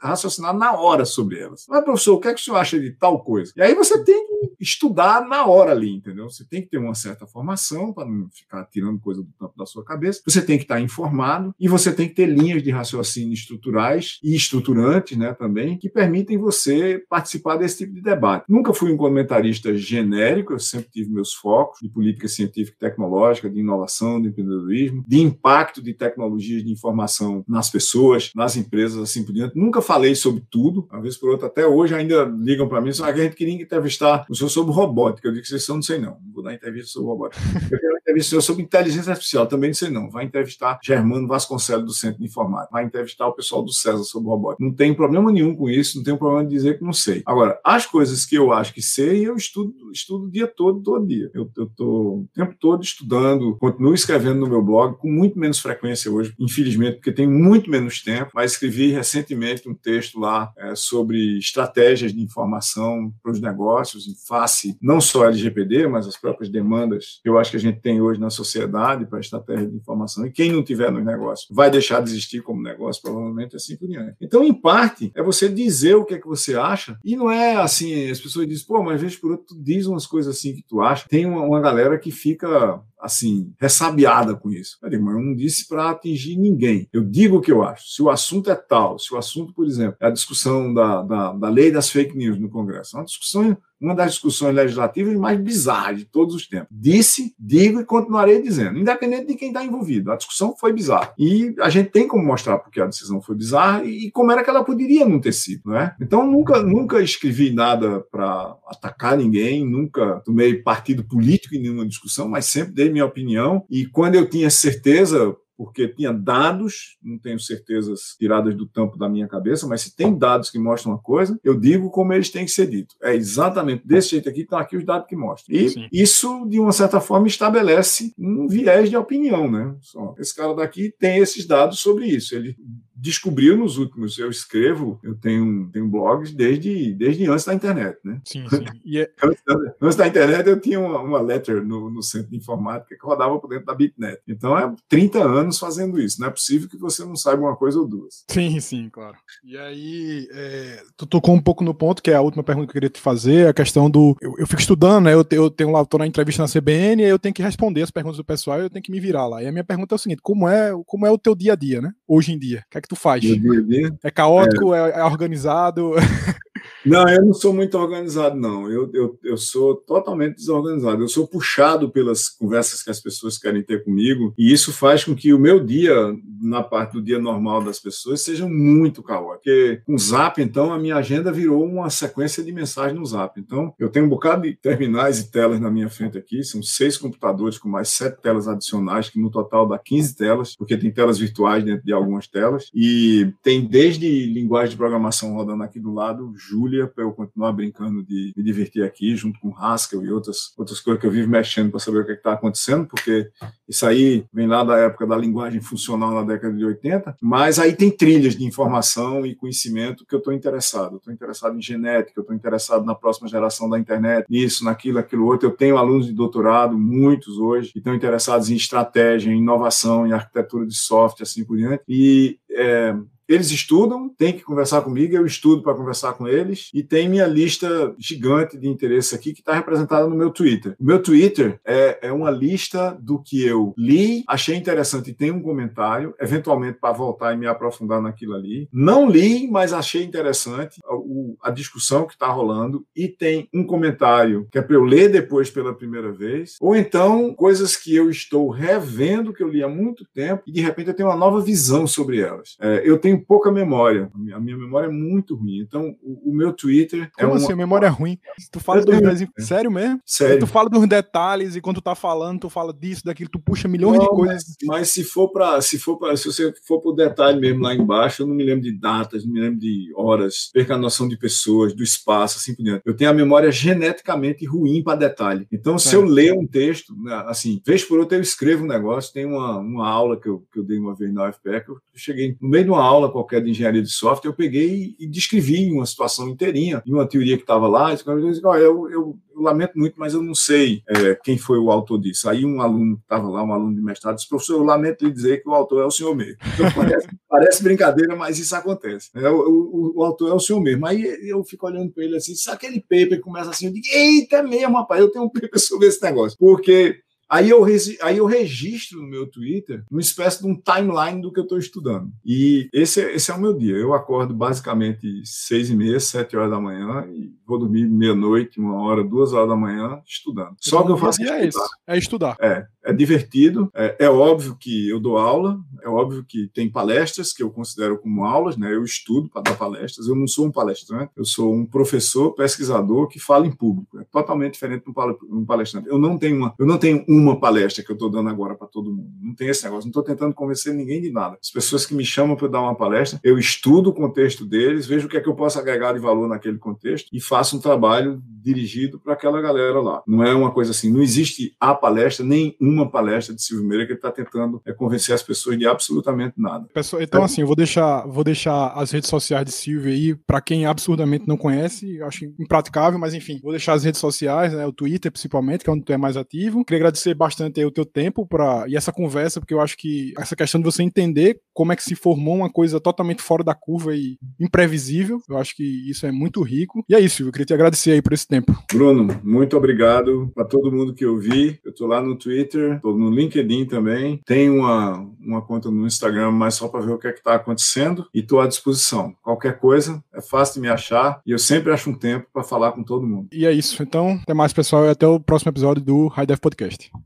raciocinar na hora sobre elas. Mas, professor, o que é que o senhor acha de tal coisa? E aí você tem que estudar na hora ali, entendeu? Você tem que ter uma certa formação para não ficar tirando coisa do campo da sua cabeça. Você tem que estar informado e você tem que ter linhas de raciocínio estruturais e estruturantes, né, também, que permitem você participar desse tipo de debate. Nunca fui um comentarista genérico, eu sempre tive meus focos de política científica e tecnológica, de inovação, de empreendedorismo, de impacto de tecnologias de informação nas pessoas, nas empresas, assim por diante. Nunca falei sobre tudo, uma vez por outra, até hoje ainda ligam para mim, só que a gente queria entrevistar o senhor sobre robótica. Eu digo que vocês são, não sei não, não vou dar entrevista sobre robótica. Eu quero entrevistar sobre inteligência artificial, também não sei não. Vai entrevistar Germano Vasconcelos do Centro de Informática, vai entrevistar o pessoal do César sobre robótica. Não tem problema nenhum com isso, não tem problema de dizer que não sei. Agora, as coisas que eu acho que sei, eu estudo, estudo o dia todo, todo dia. Eu estou o tempo todo estudando, continuo escrevendo no meu blog, com muito menos frequência hoje, infelizmente, porque tenho muito menos tempo, mas escrevi recentemente um texto lá é, sobre estratégias de informação para os negócios, em face não só LGPD, mas as próprias demandas que eu acho que a gente tem hoje na sociedade para estratégia de informação. E quem não tiver nos negócios vai deixar de existir como negócio, provavelmente assim por diante. Então, em parte, é você dizer o que é que você acha, e não é assim, as pessoas dizem, pô, mas vez por outro, tu diz umas coisas assim que tu acha. Tem uma, uma galera que fica assim, ressabiada com isso. Digo, mas eu não disse para atingir ninguém. Eu digo o que eu acho. Se o assunto é tal, se o assunto, por exemplo, é a discussão da, da, da lei das fake news no Congresso, é uma discussão uma das discussões legislativas mais bizarras de todos os tempos. Disse, digo e continuarei dizendo, independente de quem está envolvido. A discussão foi bizarra. E a gente tem como mostrar porque a decisão foi bizarra e como era que ela poderia não ter sido, não é? Então, nunca, nunca escrevi nada para atacar ninguém, nunca tomei partido político em nenhuma discussão, mas sempre dei minha opinião. E quando eu tinha certeza, porque tinha dados, não tenho certezas tiradas do tampo da minha cabeça, mas se tem dados que mostram uma coisa, eu digo como eles têm que ser dito. É exatamente desse jeito aqui, estão aqui os dados que mostram. E Sim. isso, de uma certa forma, estabelece um viés de opinião, né? Esse cara daqui tem esses dados sobre isso. Ele descobriu nos últimos. Eu escrevo, eu tenho, tenho blogs desde, desde antes da internet, né? Sim, sim. É... antes, da, antes, da, internet eu tinha uma, uma letter no, no, centro de informática que rodava por dentro da Bitnet. Então é 30 anos fazendo isso. Não é possível que você não saiba uma coisa ou duas. Sim, sim, claro. E aí, é, tu tocou um pouco no ponto, que é a última pergunta que eu queria te fazer, a questão do. Eu, eu fico estudando, né? Eu, eu tenho lá, tô na entrevista na CBN, e eu tenho que responder as perguntas do pessoal e eu tenho que me virar lá. E a minha pergunta é o seguinte: como é, como é o teu dia a dia, né? Hoje em dia? O que é que tu faz? Dia dia. É caótico, é, é organizado? Não, eu não sou muito organizado, não. Eu, eu, eu sou totalmente desorganizado. Eu sou puxado pelas conversas que as pessoas querem ter comigo, e isso faz com que o meu dia, na parte do dia normal das pessoas, seja muito caótico. Porque com o Zap, então, a minha agenda virou uma sequência de mensagens no Zap. Então, eu tenho um bocado de terminais e telas na minha frente aqui, são seis computadores com mais sete telas adicionais, que no total dá 15 telas, porque tem telas virtuais dentro de algumas telas, e tem desde linguagem de programação rodando aqui do lado, Julia, para eu continuar brincando de me divertir aqui, junto com Haskell e outras, outras coisas que eu vivo mexendo para saber o que é está acontecendo, porque isso aí vem lá da época da linguagem funcional na década de 80, mas aí tem trilhas de informação e conhecimento que eu estou interessado. Estou interessado em genética, estou interessado na próxima geração da internet, nisso, naquilo, aquilo outro. Eu tenho alunos de doutorado, muitos hoje, que estão interessados em estratégia, em inovação, em arquitetura de software, assim por diante. E é, eles estudam, tem que conversar comigo, eu estudo para conversar com eles, e tem minha lista gigante de interesse aqui que está representada no meu Twitter. O meu Twitter é, é uma lista do que eu li, achei interessante e tem um comentário, eventualmente para voltar e me aprofundar naquilo ali. Não li, mas achei interessante a, a discussão que está rolando, e tem um comentário que é para eu ler depois pela primeira vez, ou então coisas que eu estou revendo, que eu li há muito tempo, e de repente eu tenho uma nova visão sobre elas. É, eu tenho tenho pouca memória. A minha memória é muito ruim. Então, o, o meu Twitter é Como é assim, uma... memória é ruim? Tu fala dos. Sério mesmo? Sério. Tu fala dos detalhes e quando tu tá falando, tu fala disso, daquilo, tu puxa milhões não, de coisas. Mas, mas, se for para se for para se você for pro detalhe mesmo lá embaixo, eu não me lembro de datas, não me lembro de horas, perca a noção de pessoas, do espaço, assim por diante. Eu tenho a memória geneticamente ruim para detalhe. Então, se é. eu ler um texto, né, assim, vez por outra eu escrevo um negócio, tem uma, uma aula que eu, que eu dei uma vez na UFPE, que eu cheguei no meio de uma aula qualquer de engenharia de software, eu peguei e, e descrevi uma situação inteirinha, e uma teoria que estava lá, eu, eu, eu lamento muito, mas eu não sei é, quem foi o autor disso. Aí um aluno que estava lá, um aluno de mestrado, disse, professor, eu lamento lhe dizer que o autor é o senhor mesmo. Então, parece, parece, brincadeira, mas isso acontece. É, o, o, o, autor é o senhor mesmo. Aí eu fico olhando para ele assim, sabe aquele paper começa assim, eu digo, eita é mesmo, rapaz, eu tenho um paper sobre esse negócio. Porque Aí eu, aí eu registro no meu Twitter uma espécie de um timeline do que eu estou estudando. E esse, é, esse é o meu dia. Eu acordo basicamente seis e meia, sete horas da manhã e vou dormir meia-noite, uma hora, duas horas da manhã estudando. Só que eu faço é isso, é estudar. É, é divertido. É, é, óbvio que eu dou aula, é óbvio que tem palestras que eu considero como aulas, né? Eu estudo para dar palestras. Eu não sou um palestrante, eu sou um professor, pesquisador que fala em público. É totalmente diferente de um palestrante. Eu não tenho uma, eu não tenho uma palestra que eu estou dando agora para todo mundo. Não tem esse negócio. Não estou tentando convencer ninguém de nada. As pessoas que me chamam para dar uma palestra, eu estudo o contexto deles, vejo o que é que eu posso agregar de valor naquele contexto e faço um trabalho dirigido para aquela galera lá. Não é uma coisa assim. Não existe a palestra nem uma palestra de Silvio Meira que ele está tentando é, convencer as pessoas de absolutamente nada. Pessoal, então, assim, eu vou deixar, vou deixar as redes sociais de Silvio aí para quem absurdamente não conhece. Acho impraticável, mas enfim, vou deixar as redes sociais, né, o Twitter principalmente, que é onde tu é mais ativo. Queria agradecer bastante o teu tempo para e essa conversa, porque eu acho que essa questão de você entender como é que se formou uma coisa totalmente fora da curva e imprevisível, eu acho que isso é muito rico. E é isso, eu queria te agradecer aí por esse tempo. Bruno, muito obrigado para todo mundo que eu vi. Eu tô lá no Twitter, tô no LinkedIn também. Tenho uma, uma conta no Instagram, mas só para ver o que é que tá acontecendo e tô à disposição. Qualquer coisa, é fácil de me achar e eu sempre acho um tempo para falar com todo mundo. E é isso. Então, até mais, pessoal, e até o próximo episódio do High Def Podcast.